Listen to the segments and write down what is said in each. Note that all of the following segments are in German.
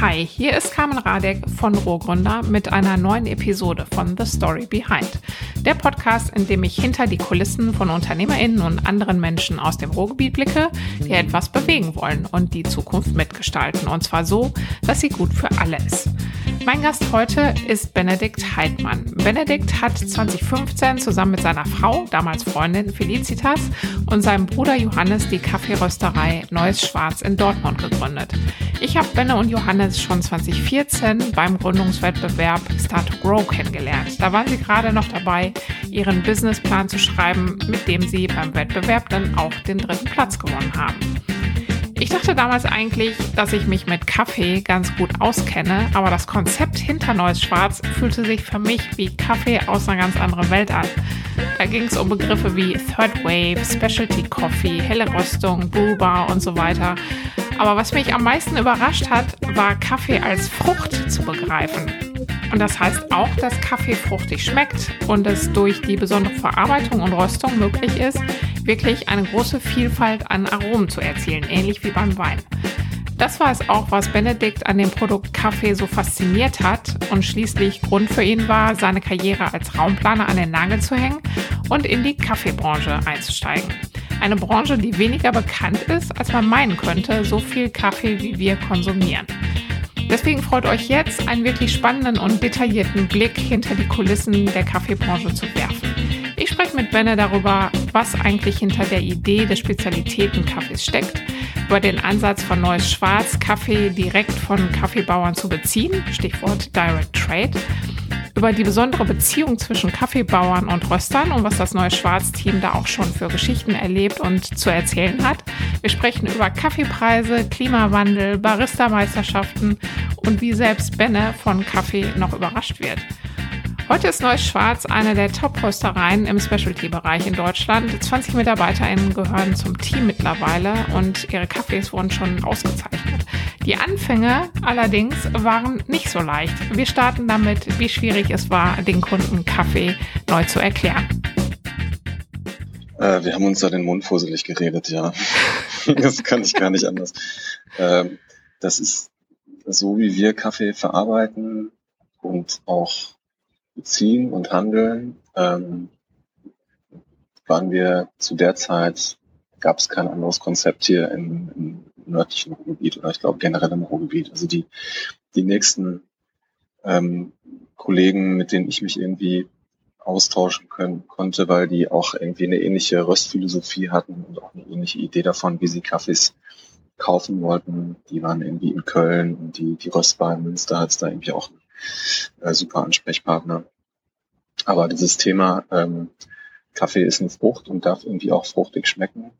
Hi, hier ist Carmen Radek von Rohgründer mit einer neuen Episode von The Story Behind. Der Podcast, in dem ich hinter die Kulissen von UnternehmerInnen und anderen Menschen aus dem Ruhrgebiet blicke, die etwas bewegen wollen und die Zukunft mitgestalten. Und zwar so, dass sie gut für alle ist. Mein Gast heute ist Benedikt Heidmann. Benedikt hat 2015 zusammen mit seiner Frau, damals Freundin Felicitas, und seinem Bruder Johannes die Kaffeerösterei Neues Schwarz in Dortmund gegründet. Ich habe Benne und Johannes schon 2014 beim Gründungswettbewerb Start to Grow kennengelernt. Da waren sie gerade noch dabei, ihren Businessplan zu schreiben, mit dem sie beim Wettbewerb dann auch den dritten Platz gewonnen haben. Ich dachte damals eigentlich, dass ich mich mit Kaffee ganz gut auskenne, aber das Konzept hinter Neues Schwarz fühlte sich für mich wie Kaffee aus einer ganz anderen Welt an. Da ging es um Begriffe wie Third Wave, Specialty Coffee, helle Röstung, Brewbar und so weiter. Aber was mich am meisten überrascht hat, war Kaffee als Frucht zu begreifen. Und das heißt auch, dass Kaffee fruchtig schmeckt und es durch die besondere Verarbeitung und Röstung möglich ist, wirklich eine große Vielfalt an Aromen zu erzielen, ähnlich wie beim Wein. Das war es auch, was Benedikt an dem Produkt Kaffee so fasziniert hat und schließlich Grund für ihn war, seine Karriere als Raumplaner an den Nagel zu hängen und in die Kaffeebranche einzusteigen. Eine Branche, die weniger bekannt ist, als man meinen könnte, so viel Kaffee wie wir konsumieren. Deswegen freut euch jetzt, einen wirklich spannenden und detaillierten Blick hinter die Kulissen der Kaffeebranche zu werfen. Ich spreche mit Benne darüber, was eigentlich hinter der Idee des Spezialitätenkaffees steckt, über den Ansatz von Neues Schwarz, Kaffee direkt von Kaffeebauern zu beziehen, Stichwort Direct Trade, über die besondere Beziehung zwischen Kaffeebauern und Röstern und was das neue Schwarzteam da auch schon für Geschichten erlebt und zu erzählen hat. Wir sprechen über Kaffeepreise, Klimawandel, Barista-Meisterschaften und wie selbst Benne von Kaffee noch überrascht wird. Heute ist Neues Schwarz eine der Top-Röstereien im Specialty-Bereich in Deutschland. 20 MitarbeiterInnen gehören zum Team mittlerweile und ihre Kaffees wurden schon ausgezeichnet. Die Anfänge allerdings waren nicht so leicht. Wir starten damit, wie schwierig es war, den Kunden Kaffee neu zu erklären. Äh, wir haben uns da den Mund fusselig geredet, ja. das kann ich gar nicht anders. Ähm, das ist so, wie wir Kaffee verarbeiten und auch beziehen und handeln, ähm, waren wir zu der Zeit, gab es kein anderes Konzept hier im, im nördlichen Ruhrgebiet oder ich glaube generell im Ruhrgebiet. Also die, die nächsten ähm, Kollegen, mit denen ich mich irgendwie austauschen können, konnte, weil die auch irgendwie eine ähnliche Röstphilosophie hatten und auch eine ähnliche Idee davon, wie sie Kaffees kaufen wollten. Die waren irgendwie in Köln und die, die Röstbar in Münster hat es da irgendwie auch äh, super Ansprechpartner. Aber dieses Thema ähm, Kaffee ist eine Frucht und darf irgendwie auch fruchtig schmecken,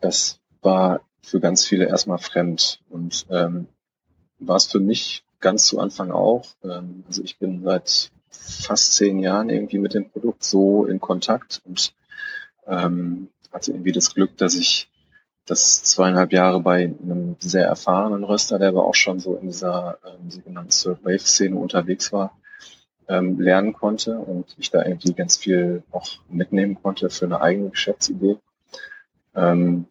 das war für ganz viele erstmal fremd und ähm, war es für mich ganz zu Anfang auch. Ähm, also ich bin seit fast zehn Jahren irgendwie mit dem Produkt so in Kontakt und ähm, hatte irgendwie das Glück, dass ich das zweieinhalb Jahre bei einem sehr erfahrenen Röster, der aber auch schon so in dieser ähm, sogenannten Third Wave Szene unterwegs war, ähm, lernen konnte und ich da irgendwie ganz viel auch mitnehmen konnte für eine eigene Geschäftsidee. Ähm,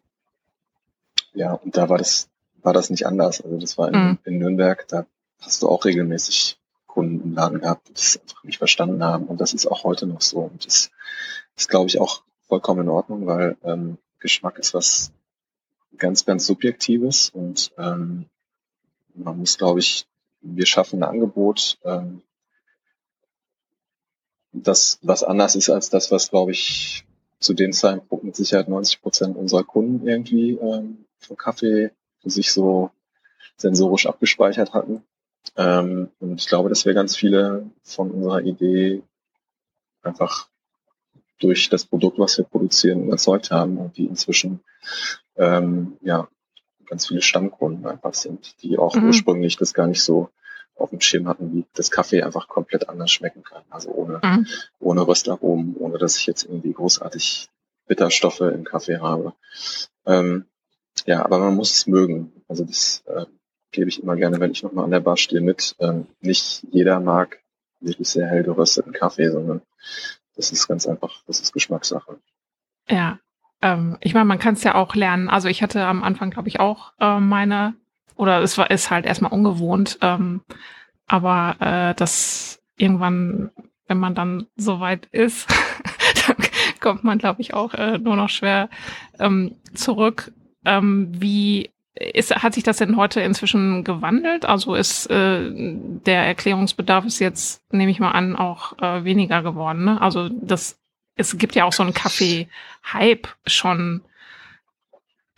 ja, und da war das, war das nicht anders. Also das war in, mhm. in Nürnberg, da hast du auch regelmäßig Kunden im Laden gehabt, die das einfach nicht verstanden haben. Und das ist auch heute noch so. Und das ist, glaube ich, auch vollkommen in Ordnung, weil ähm, Geschmack ist was ganz, ganz Subjektives und ähm, man muss, glaube ich, wir schaffen ein Angebot, ähm, das was anders ist als das, was, glaube ich, zu dem Zeitpunkt mit Sicherheit 90 Prozent unserer Kunden irgendwie ähm, von Kaffee für sich so sensorisch abgespeichert hatten. Ähm, und ich glaube, dass wir ganz viele von unserer Idee einfach durch das Produkt, was wir produzieren, überzeugt haben und die inzwischen ähm, ja ganz viele Stammkunden einfach sind, die auch mhm. ursprünglich das gar nicht so auf dem Schirm hatten, wie das Kaffee einfach komplett anders schmecken kann. Also ohne, mhm. ohne Röstaromen, ohne dass ich jetzt irgendwie großartig Bitterstoffe im Kaffee habe. Ähm, ja, aber man muss es mögen. Also das äh, gebe ich immer gerne, wenn ich nochmal an der Bar stehe, mit. Ähm, nicht jeder mag wirklich sehr hell gerösteten Kaffee, sondern das ist ganz einfach, das ist Geschmackssache. Ja, ähm, ich meine, man kann es ja auch lernen. Also ich hatte am Anfang, glaube ich, auch äh, meine oder es war ist halt erstmal ungewohnt, ähm, aber äh, das irgendwann, wenn man dann so weit ist, dann kommt man, glaube ich, auch äh, nur noch schwer ähm, zurück. Ähm, wie ist, hat sich das denn heute inzwischen gewandelt? Also ist äh, der Erklärungsbedarf ist jetzt, nehme ich mal an, auch äh, weniger geworden. Ne? Also das, es gibt ja auch so einen Kaffee-Hype schon,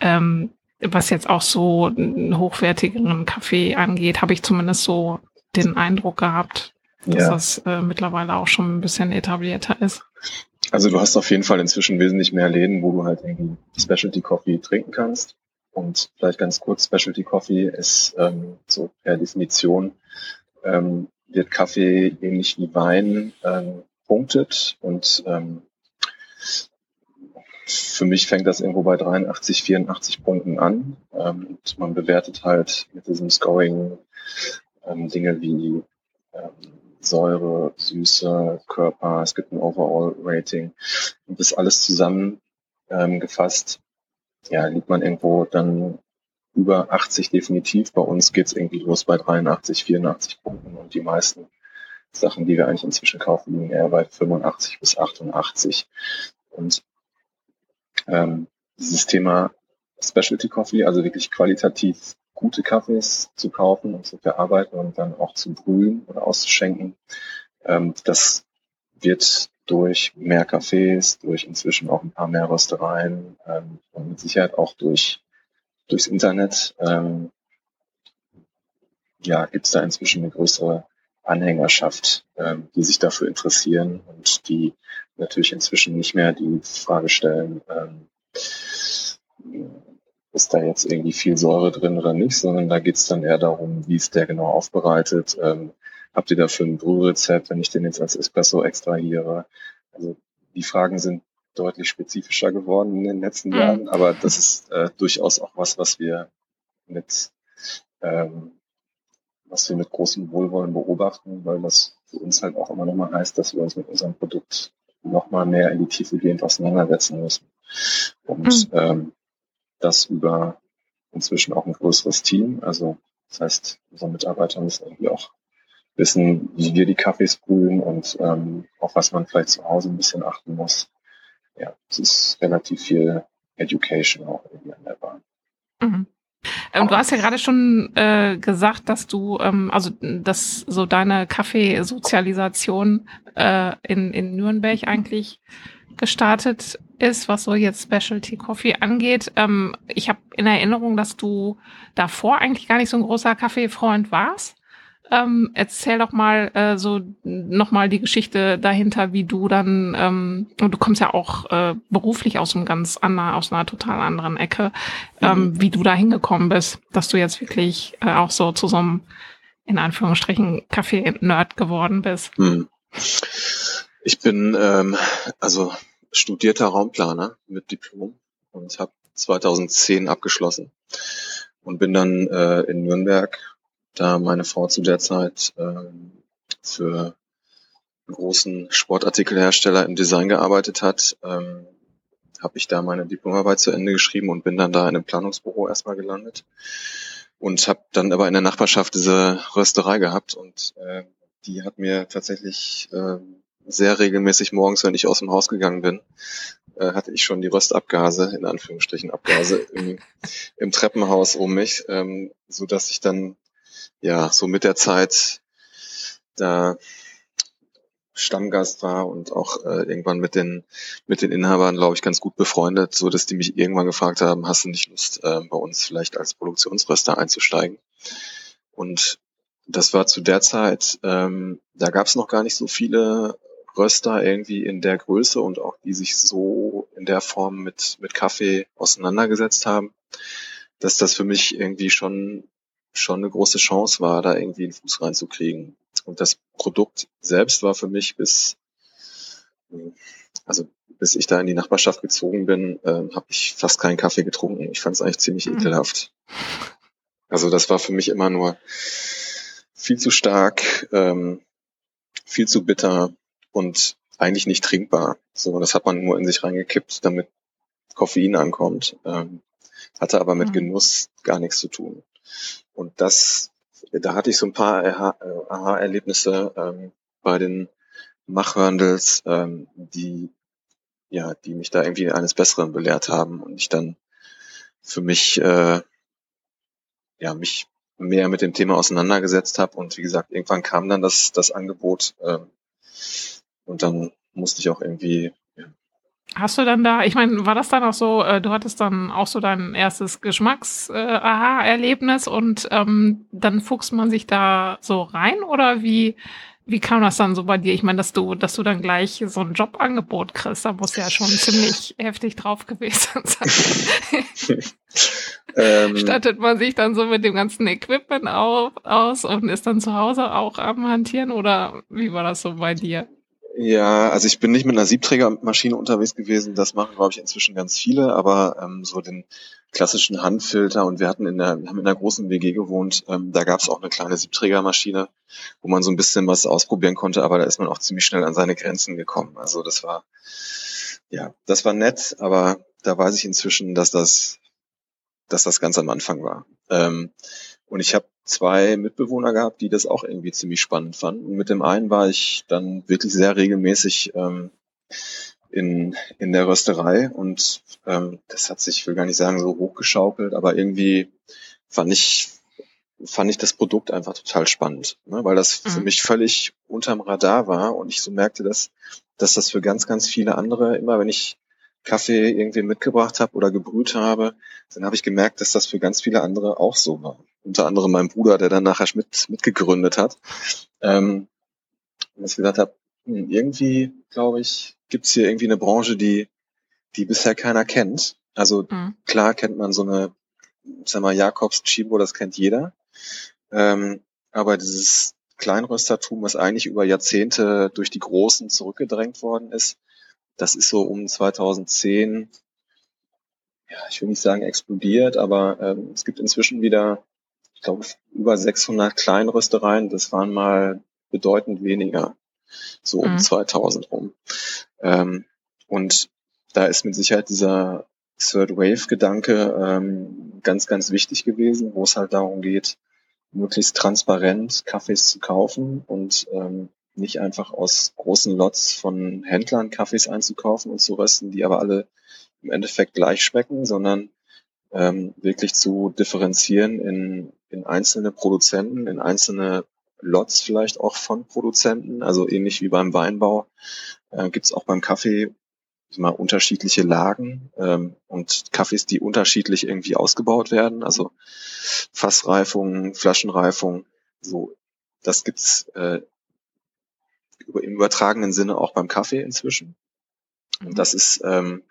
ähm, was jetzt auch so einen hochwertigeren Kaffee angeht, habe ich zumindest so den Eindruck gehabt, dass ja. das äh, mittlerweile auch schon ein bisschen etablierter ist. Also du hast auf jeden Fall inzwischen wesentlich mehr Läden, wo du halt irgendwie Specialty Coffee trinken kannst. Und vielleicht ganz kurz, Specialty Coffee ist ähm, so per Definition ähm, wird Kaffee ähnlich wie Wein ähm, punktet und ähm, für mich fängt das irgendwo bei 83, 84 Punkten an. Ähm, man bewertet halt mit diesem Scoring ähm, Dinge wie ähm, Säure, Süße, Körper, es gibt ein Overall-Rating. Und das alles zusammengefasst ja, liegt man irgendwo dann über 80 definitiv. Bei uns geht's irgendwie los bei 83, 84 Punkten und die meisten Sachen, die wir eigentlich inzwischen kaufen, liegen eher bei 85 bis 88. Und ähm, dieses Thema Specialty Coffee, also wirklich qualitativ gute Kaffees zu kaufen und zu verarbeiten und dann auch zu brühen oder auszuschenken, ähm, das wird durch mehr Cafés, durch inzwischen auch ein paar mehr Röstereien ähm, und mit Sicherheit auch durch durchs Internet ähm, ja, gibt es da inzwischen eine größere Anhängerschaft, ähm, die sich dafür interessieren und die natürlich inzwischen nicht mehr die Frage stellen, ähm, ist da jetzt irgendwie viel Säure drin oder nicht, sondern da geht es dann eher darum, wie ist der genau aufbereitet, ähm, Habt ihr dafür ein Brührezept, wenn ich den jetzt als Espresso extrahiere? Also die Fragen sind deutlich spezifischer geworden in den letzten mhm. Jahren, aber das ist äh, durchaus auch was, was wir mit ähm, was wir mit großem Wohlwollen beobachten, weil das für uns halt auch immer nochmal heißt, dass wir uns mit unserem Produkt nochmal mehr in die Tiefe gehend auseinandersetzen müssen. Und mhm. ähm, das über inzwischen auch ein größeres Team. Also das heißt, unsere Mitarbeiter müssen irgendwie auch wissen, wie wir die Kaffees brühen und ähm, auf was man vielleicht zu Hause ein bisschen achten muss. Ja, es ist relativ viel Education auch irgendwie an der Bahn. Mhm. Ähm, du hast ja gerade schon äh, gesagt, dass du, ähm, also dass so deine Kaffeesozialisation äh, in, in Nürnberg eigentlich gestartet ist, was so jetzt Specialty Coffee angeht. Ähm, ich habe in Erinnerung, dass du davor eigentlich gar nicht so ein großer Kaffeefreund warst. Ähm, erzähl doch mal äh, so nochmal die Geschichte dahinter, wie du dann, ähm, du kommst ja auch äh, beruflich aus einem ganz anderen, aus einer total anderen Ecke, ähm, mhm. wie du da hingekommen bist, dass du jetzt wirklich äh, auch so zu so einem, in Anführungsstrichen, Kaffee-Nerd geworden bist. Mhm. Ich bin ähm, also studierter Raumplaner mit Diplom und habe 2010 abgeschlossen und bin dann äh, in Nürnberg da meine Frau zu der Zeit ähm, für einen großen Sportartikelhersteller im Design gearbeitet hat, ähm, habe ich da meine Diplomarbeit zu Ende geschrieben und bin dann da in einem Planungsbüro erstmal gelandet und habe dann aber in der Nachbarschaft diese Rösterei gehabt und äh, die hat mir tatsächlich äh, sehr regelmäßig morgens, wenn ich aus dem Haus gegangen bin, äh, hatte ich schon die Röstabgase, in Anführungsstrichen Abgase, im, im Treppenhaus um mich, ähm, so dass ich dann ja, so mit der Zeit da Stammgast war und auch äh, irgendwann mit den mit den Inhabern, glaube ich, ganz gut befreundet, so dass die mich irgendwann gefragt haben, hast du nicht Lust, äh, bei uns vielleicht als Produktionsröster einzusteigen? Und das war zu der Zeit, ähm, da gab es noch gar nicht so viele Röster irgendwie in der Größe und auch die sich so in der Form mit mit Kaffee auseinandergesetzt haben, dass das für mich irgendwie schon schon eine große Chance war, da irgendwie einen Fuß reinzukriegen. Und das Produkt selbst war für mich bis, also bis ich da in die Nachbarschaft gezogen bin, äh, habe ich fast keinen Kaffee getrunken. Ich fand es eigentlich ziemlich mhm. ekelhaft. Also das war für mich immer nur viel zu stark, ähm, viel zu bitter und eigentlich nicht trinkbar. So, das hat man nur in sich reingekippt, damit Koffein ankommt. Ähm, hatte aber mit mhm. Genuss gar nichts zu tun. Und das, da hatte ich so ein paar Aha-Erlebnisse ähm, bei den Machhörndels, ähm, die ja, die mich da irgendwie eines Besseren belehrt haben und ich dann für mich äh, ja mich mehr mit dem Thema auseinandergesetzt habe und wie gesagt irgendwann kam dann das das Angebot äh, und dann musste ich auch irgendwie. Hast du dann da, ich meine, war das dann auch so, äh, du hattest dann auch so dein erstes Geschmacks-Aha-Erlebnis äh, und ähm, dann fuchst man sich da so rein oder wie, wie kam das dann so bei dir? Ich meine, dass du, dass du dann gleich so ein Jobangebot kriegst, da muss ja schon ziemlich heftig drauf gewesen sein. ähm, Stattet man sich dann so mit dem ganzen Equipment auf, aus und ist dann zu Hause auch am Hantieren oder wie war das so bei dir? Ja, also ich bin nicht mit einer Siebträgermaschine unterwegs gewesen. Das machen, glaube ich, inzwischen ganz viele, aber ähm, so den klassischen Handfilter und wir hatten in der, haben in einer großen WG gewohnt, ähm, da gab es auch eine kleine Siebträgermaschine, wo man so ein bisschen was ausprobieren konnte, aber da ist man auch ziemlich schnell an seine Grenzen gekommen. Also das war, ja, das war nett, aber da weiß ich inzwischen, dass das, dass das ganz am Anfang war. Ähm, und ich habe zwei Mitbewohner gehabt, die das auch irgendwie ziemlich spannend fanden. Und mit dem einen war ich dann wirklich sehr regelmäßig ähm, in, in der Rösterei und ähm, das hat sich, ich will gar nicht sagen, so hochgeschaukelt, aber irgendwie fand ich, fand ich das Produkt einfach total spannend, ne? weil das mhm. für mich völlig unterm Radar war und ich so merkte, dass, dass das für ganz, ganz viele andere, immer wenn ich Kaffee irgendwie mitgebracht habe oder gebrüht habe, dann habe ich gemerkt, dass das für ganz viele andere auch so war. Unter anderem mein Bruder, der dann nachher mit, mitgegründet hat. Ähm, und ich gesagt habe, hm, irgendwie, glaube ich, gibt es hier irgendwie eine Branche, die, die bisher keiner kennt. Also mhm. klar kennt man so eine, sag mal, Jakobs Chibo, das kennt jeder. Ähm, aber dieses Kleinröstertum, was eigentlich über Jahrzehnte durch die Großen zurückgedrängt worden ist, das ist so um 2010, ja, ich will nicht sagen explodiert, aber ähm, es gibt inzwischen wieder, ich glaube, über 600 Kleinröstereien. Das waren mal bedeutend weniger, so um mhm. 2000 rum. Ähm, und da ist mit Sicherheit dieser Third Wave Gedanke ähm, ganz, ganz wichtig gewesen, wo es halt darum geht, möglichst transparent Kaffees zu kaufen und ähm, nicht einfach aus großen Lots von Händlern Kaffees einzukaufen und zu rösten, die aber alle im Endeffekt gleich schmecken, sondern ähm, wirklich zu differenzieren in, in einzelne Produzenten, in einzelne Lots vielleicht auch von Produzenten, also ähnlich wie beim Weinbau äh, gibt es auch beim Kaffee mal unterschiedliche Lagen ähm, und Kaffees, die unterschiedlich irgendwie ausgebaut werden, also Fassreifung, Flaschenreifung, so das gibt's äh, im übertragenen Sinne auch beim Kaffee inzwischen. Und mhm. das ist ähm,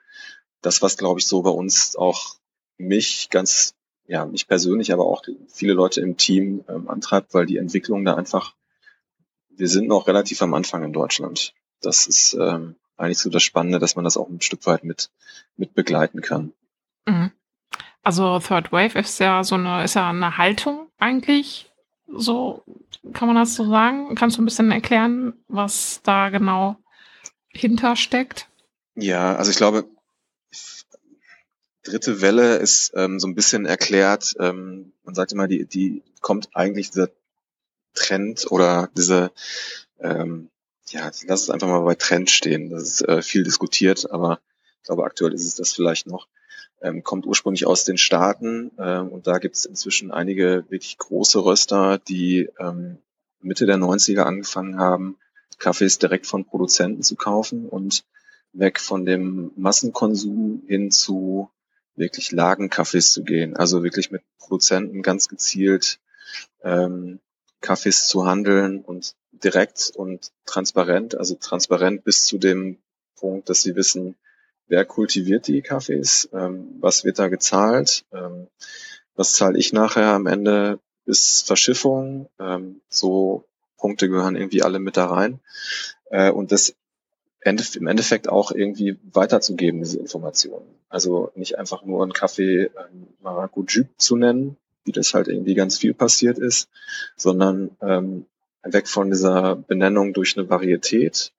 das, was glaube ich so bei uns auch mich ganz ja, mich persönlich, aber auch viele Leute im Team ähm, antreibt, weil die Entwicklung da einfach, wir sind noch relativ am Anfang in Deutschland. Das ist ähm, eigentlich so das Spannende, dass man das auch ein Stück weit mit, mit begleiten kann. Mhm. Also Third Wave ist ja so eine, ist ja eine Haltung eigentlich. So kann man das so sagen? Kannst du ein bisschen erklären, was da genau hintersteckt? Ja, also ich glaube, dritte Welle ist ähm, so ein bisschen erklärt, ähm, man sagt immer, die, die kommt eigentlich dieser Trend oder diese, ähm, ja, lass es einfach mal bei Trend stehen. Das ist äh, viel diskutiert, aber ich glaube, aktuell ist es das vielleicht noch. Ähm, kommt ursprünglich aus den Staaten ähm, und da gibt es inzwischen einige wirklich große Röster, die ähm, Mitte der 90er angefangen haben, Kaffees direkt von Produzenten zu kaufen und weg von dem Massenkonsum hin zu wirklich Lagencafés zu gehen, also wirklich mit Produzenten ganz gezielt ähm, Kaffees zu handeln und direkt und transparent, also transparent bis zu dem Punkt, dass sie wissen, wer kultiviert die Kaffees, ähm, was wird da gezahlt, ähm, was zahle ich nachher am Ende bis Verschiffung, ähm, so Punkte gehören irgendwie alle mit da rein. Äh, und das im Endeffekt auch irgendwie weiterzugeben, diese Informationen. Also nicht einfach nur einen Kaffee ähm, Maracuju zu nennen, wie das halt irgendwie ganz viel passiert ist, sondern ähm, weg von dieser Benennung durch eine Varietät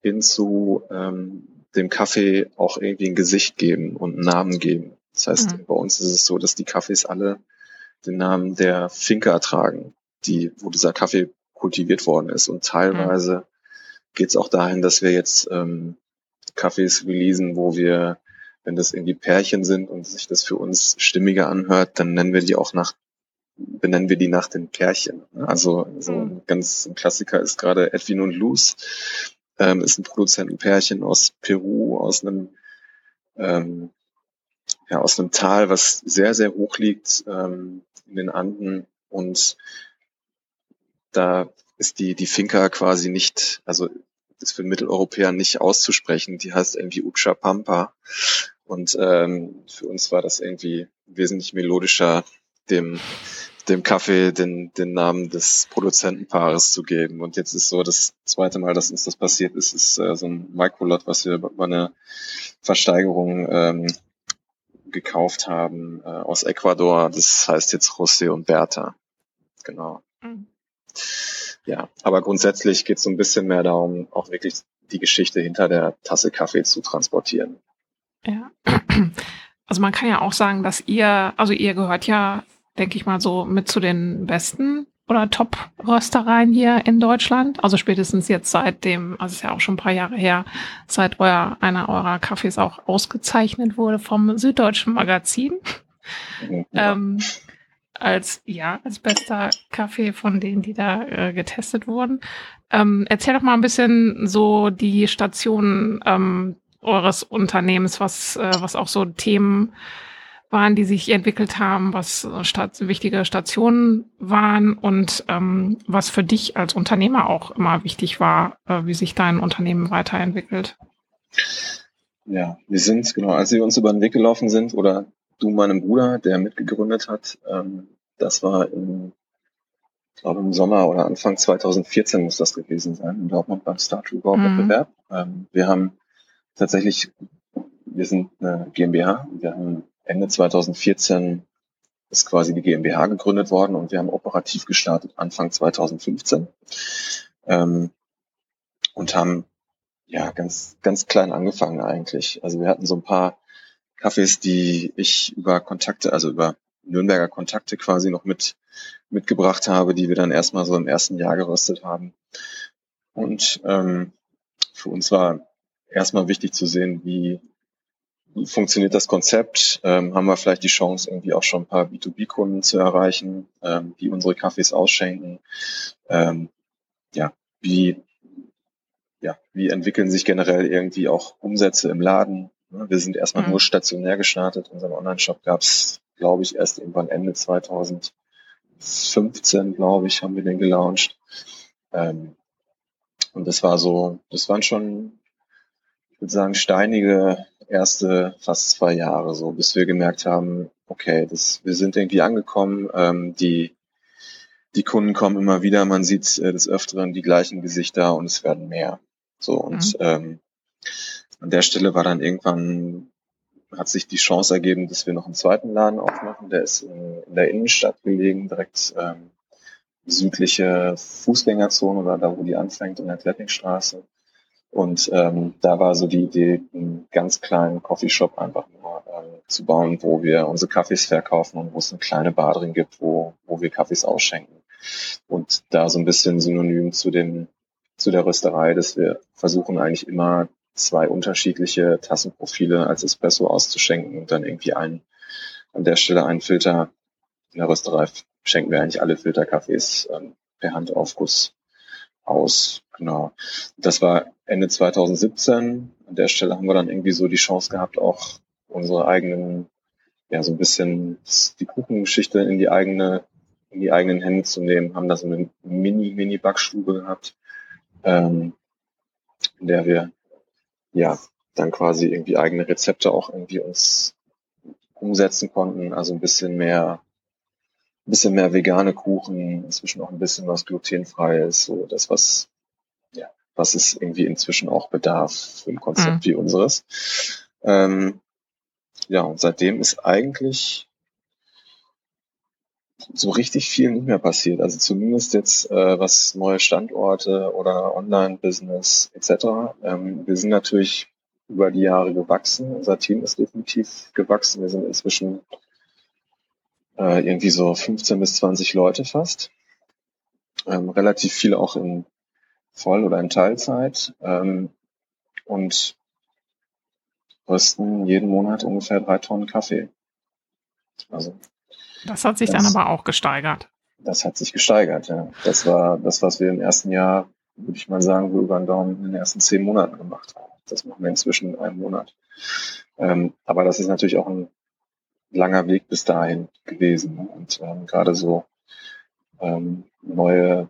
hin zu ähm, dem Kaffee auch irgendwie ein Gesicht geben und einen Namen geben. Das heißt, mhm. bei uns ist es so, dass die Kaffees alle den Namen der Finca tragen, die, wo dieser Kaffee kultiviert worden ist. Und teilweise mhm. Geht es auch dahin, dass wir jetzt ähm, Kaffees releasen, wo wir, wenn das irgendwie Pärchen sind und sich das für uns stimmiger anhört, dann nennen wir die auch nach benennen wir die nach den Pärchen. Also so ein mhm. ganz ein Klassiker ist gerade Edwin und Luz, ähm, ist ein Produzentenpärchen aus Peru, aus einem ähm, ja, aus einem Tal, was sehr, sehr hoch liegt ähm, in den Anden und da ist die, die Finca quasi nicht, also ist für Mitteleuropäer nicht auszusprechen. Die heißt irgendwie Ucha Pampa. Und ähm, für uns war das irgendwie wesentlich melodischer, dem, dem Kaffee den, den Namen des Produzentenpaares zu geben. Und jetzt ist so das zweite Mal, dass uns das passiert ist, ist äh, so ein Microlot, was wir bei einer Versteigerung ähm, gekauft haben äh, aus Ecuador. Das heißt jetzt José und Berta. Genau. Mhm. Ja, aber grundsätzlich geht es so ein bisschen mehr darum, auch wirklich die Geschichte hinter der Tasse Kaffee zu transportieren. Ja. Also man kann ja auch sagen, dass ihr, also ihr gehört ja, denke ich mal, so mit zu den besten oder Top-Röstereien hier in Deutschland. Also spätestens jetzt seit dem, also es ist ja auch schon ein paar Jahre her, seit euer, einer eurer Kaffees auch ausgezeichnet wurde vom Süddeutschen Magazin. Ja. ähm, als ja als bester Kaffee von denen, die da äh, getestet wurden. Ähm, erzähl doch mal ein bisschen so die Stationen ähm, eures Unternehmens, was äh, was auch so Themen waren, die sich entwickelt haben, was Stat wichtige Stationen waren und ähm, was für dich als Unternehmer auch immer wichtig war, äh, wie sich dein Unternehmen weiterentwickelt. Ja, wir sind, genau, als wir uns über den Weg gelaufen sind oder du meinem Bruder, der mitgegründet hat. Ähm, das war im, ich glaube im Sommer oder Anfang 2014 muss das gewesen sein, in Dortmund beim Star Trek Wettbewerb. Mhm. Ähm, wir haben tatsächlich, wir sind eine GmbH. Wir haben Ende 2014 ist quasi die GmbH gegründet worden und wir haben operativ gestartet Anfang 2015 ähm, und haben ja ganz ganz klein angefangen eigentlich. Also wir hatten so ein paar Kaffees, die ich über Kontakte, also über Nürnberger Kontakte quasi noch mit mitgebracht habe, die wir dann erstmal so im ersten Jahr geröstet haben. Und ähm, für uns war erstmal wichtig zu sehen, wie, funktioniert das Konzept. Ähm, haben wir vielleicht die Chance, irgendwie auch schon ein paar B2B-Kunden zu erreichen, ähm, die unsere Kaffees ausschenken. Ähm, ja, wie ja, wie entwickeln sich generell irgendwie auch Umsätze im Laden? Ne, wir sind erstmal mhm. nur stationär gestartet. Unseren Online-Shop gab es, glaube ich, erst irgendwann Ende 2015, glaube ich, haben wir den gelauncht. Ähm, und das war so, das waren schon, ich würde sagen, steinige erste fast zwei Jahre, so bis wir gemerkt haben, okay, das, wir sind irgendwie angekommen, ähm, die die Kunden kommen immer wieder, man sieht äh, des Öfteren die gleichen Gesichter und es werden mehr. So und mhm. ähm, an der Stelle war dann irgendwann, hat sich die Chance ergeben, dass wir noch einen zweiten Laden aufmachen. Der ist in, der Innenstadt gelegen, direkt ähm, südliche Fußgängerzone oder da, wo die anfängt, in der Klettingstraße. Und ähm, da war so die Idee, einen ganz kleinen Coffeeshop einfach nur ähm, zu bauen, wo wir unsere Kaffees verkaufen und wo es eine kleine Bar drin gibt, wo, wo wir Kaffees ausschenken. Und da so ein bisschen synonym zu dem, zu der Rösterei, dass wir versuchen eigentlich immer zwei unterschiedliche Tassenprofile als Espresso auszuschenken und dann irgendwie einen, an der Stelle einen Filter. In der Rösterei schenken wir eigentlich alle Filterkaffees ähm, per Handaufguss aus. Genau. Das war Ende 2017. An der Stelle haben wir dann irgendwie so die Chance gehabt, auch unsere eigenen, ja, so ein bisschen die Kuchengeschichte in die eigene, in die eigenen Hände zu nehmen, haben da so eine Mini, Mini-Backstube gehabt, ähm, in der wir ja, dann quasi irgendwie eigene Rezepte auch irgendwie uns umsetzen konnten. Also ein bisschen mehr, ein bisschen mehr vegane Kuchen, inzwischen auch ein bisschen was glutenfrei ist, so das, was, ja, was es irgendwie inzwischen auch bedarf für ein Konzept mhm. wie unseres. Ähm, ja, und seitdem ist eigentlich so richtig viel nicht mehr passiert. Also zumindest jetzt äh, was neue Standorte oder Online-Business etc. Ähm, wir sind natürlich über die Jahre gewachsen. Unser Team ist definitiv gewachsen. Wir sind inzwischen äh, irgendwie so 15 bis 20 Leute fast. Ähm, relativ viel auch in Voll- oder in Teilzeit. Ähm, und rösten jeden Monat ungefähr drei Tonnen Kaffee. Also. Das hat sich das, dann aber auch gesteigert. Das hat sich gesteigert, ja. Das war das, was wir im ersten Jahr, würde ich mal sagen, so über den Daumen in den ersten zehn Monaten gemacht haben. Das machen wir inzwischen in einem Monat. Ähm, aber das ist natürlich auch ein langer Weg bis dahin gewesen. Und ähm, gerade so ähm, neue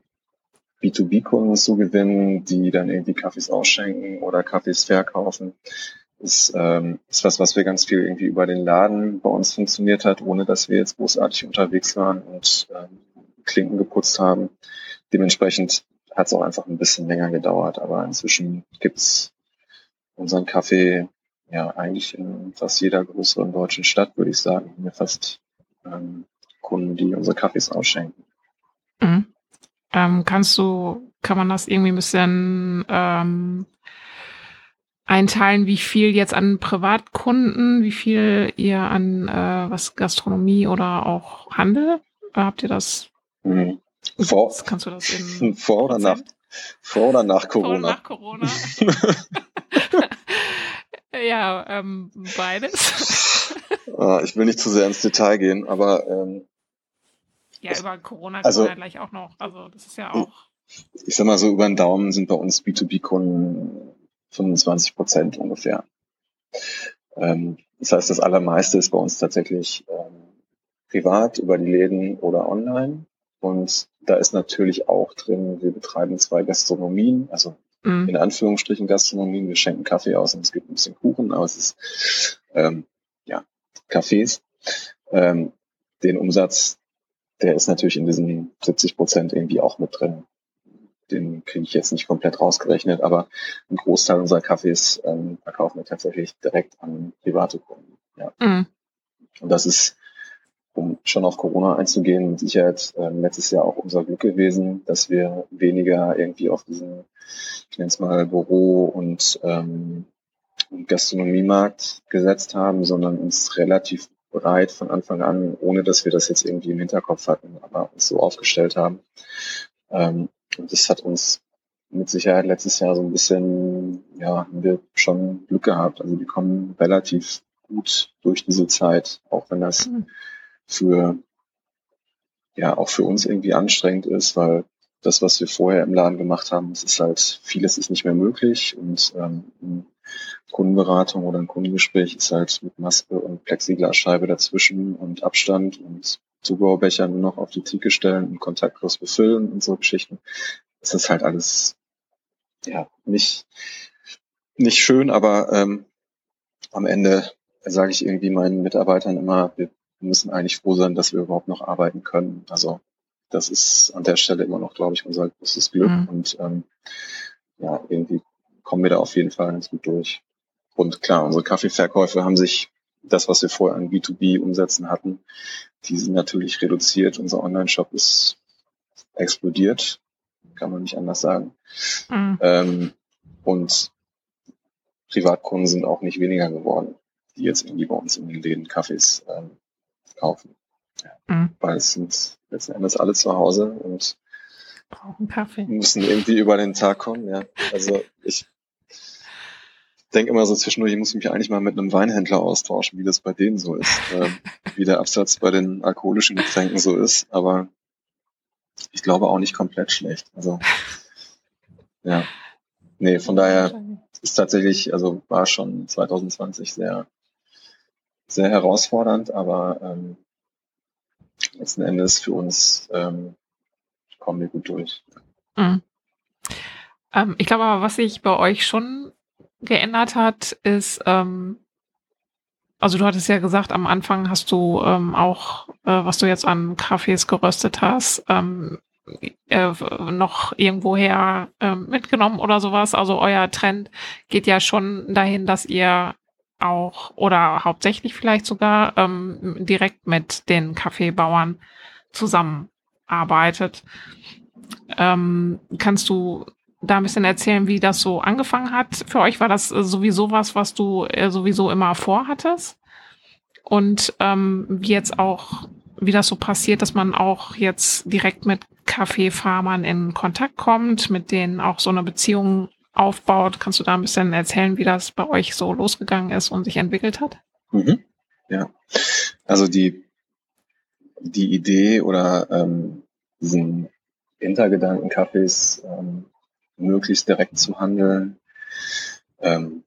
B2B-Kunden zu gewinnen, die dann irgendwie Kaffees ausschenken oder Kaffees verkaufen, ist, ähm, ist was, was wir ganz viel irgendwie über den Laden bei uns funktioniert hat, ohne dass wir jetzt großartig unterwegs waren und ähm, Klinken geputzt haben. Dementsprechend hat es auch einfach ein bisschen länger gedauert, aber inzwischen gibt's unseren Kaffee ja eigentlich in fast jeder größeren deutschen Stadt, würde ich sagen, wir fast ähm, Kunden, die unsere Kaffees ausschenken. Mhm. Ähm, kannst du, kann man das irgendwie ein bisschen ähm, einteilen, wie viel jetzt an Privatkunden, wie viel ihr an äh, was Gastronomie oder auch Handel? Habt ihr das? Mhm. Vor, kannst du das in vor oder nach vor oder nach Corona? Vor oder nach Corona. ja, ähm, beides. Ah, ich will nicht zu sehr ins Detail gehen, aber ähm, ja, über Corona also, ja gleich auch noch. Also das ist ja auch. Ich sag mal so, über den Daumen sind bei uns B2B-Kunden 25 Prozent ungefähr. Ähm, das heißt, das Allermeiste ist bei uns tatsächlich ähm, privat über die Läden oder online. Und da ist natürlich auch drin, wir betreiben zwei Gastronomien, also mhm. in Anführungsstrichen Gastronomien. Wir schenken Kaffee aus und es gibt ein bisschen Kuchen, aber es ist ähm, ja Cafés. Ähm, den Umsatz, der ist natürlich in diesen 70 Prozent irgendwie auch mit drin den kriege ich jetzt nicht komplett rausgerechnet, aber ein Großteil unserer Kaffees ähm, verkaufen wir tatsächlich direkt an private Kunden. Ja. Mhm. Und das ist, um schon auf Corona einzugehen, mit Sicherheit äh, letztes Jahr auch unser Glück gewesen, dass wir weniger irgendwie auf diesen, ich nenne es mal Büro und ähm, Gastronomiemarkt gesetzt haben, sondern uns relativ breit von Anfang an, ohne dass wir das jetzt irgendwie im Hinterkopf hatten, aber uns so aufgestellt haben, ähm, und das hat uns mit Sicherheit letztes Jahr so ein bisschen, ja, haben wir schon Glück gehabt. Also wir kommen relativ gut durch diese Zeit, auch wenn das mhm. für, ja, auch für uns irgendwie anstrengend ist, weil das, was wir vorher im Laden gemacht haben, es ist halt, vieles ist nicht mehr möglich und ähm, Kundenberatung oder ein Kundengespräch ist halt mit Maske und Plexiglasscheibe dazwischen und Abstand und Zubaubecher nur noch auf die Theke stellen und kontaktlos befüllen und so Geschichten. Das ist halt alles ja nicht nicht schön, aber ähm, am Ende sage ich irgendwie meinen Mitarbeitern immer, wir müssen eigentlich froh sein, dass wir überhaupt noch arbeiten können. Also das ist an der Stelle immer noch, glaube ich, unser großes Glück mhm. und ähm, ja, irgendwie kommen wir da auf jeden Fall ganz gut durch. Und klar, unsere Kaffeeverkäufe haben sich das, was wir vorher an B2B-Umsätzen hatten, die sind natürlich reduziert. Unser Online-Shop ist explodiert, kann man nicht anders sagen. Mhm. Ähm, und Privatkunden sind auch nicht weniger geworden, die jetzt irgendwie bei uns in den Läden Kaffees ähm, kaufen. Mhm. Weil es sind letzten Endes alle zu Hause und brauchen Kaffee. Müssen irgendwie über den Tag kommen, ja. Also ich denke immer so zwischendurch, ich muss mich eigentlich mal mit einem Weinhändler austauschen, wie das bei denen so ist, äh, wie der Absatz bei den alkoholischen Getränken so ist, aber ich glaube auch nicht komplett schlecht. Also ja, nee, von daher ist tatsächlich, also war schon 2020 sehr, sehr herausfordernd, aber ähm, letzten Endes für uns ähm, kommen wir gut durch. Mhm. Ähm, ich glaube aber, was sich bei euch schon geändert hat, ist, ähm, also du hattest ja gesagt, am Anfang hast du ähm, auch, äh, was du jetzt an Kaffees geröstet hast, ähm, äh, noch irgendwoher äh, mitgenommen oder sowas. Also euer Trend geht ja schon dahin, dass ihr auch oder hauptsächlich vielleicht sogar ähm, direkt mit den Kaffeebauern zusammenarbeitet. Ähm, kannst du da ein bisschen erzählen, wie das so angefangen hat? Für euch war das äh, sowieso was, was du äh, sowieso immer vorhattest? Und ähm, wie jetzt auch wie das so passiert, dass man auch jetzt direkt mit Kaffeefarmern in Kontakt kommt, mit denen auch so eine Beziehung aufbaut. Kannst du da ein bisschen erzählen, wie das bei euch so losgegangen ist und sich entwickelt hat? Mhm. Ja, also die, die Idee oder ähm, diesen Hintergedanken Kaffees ähm, möglichst direkt zu handeln, ähm,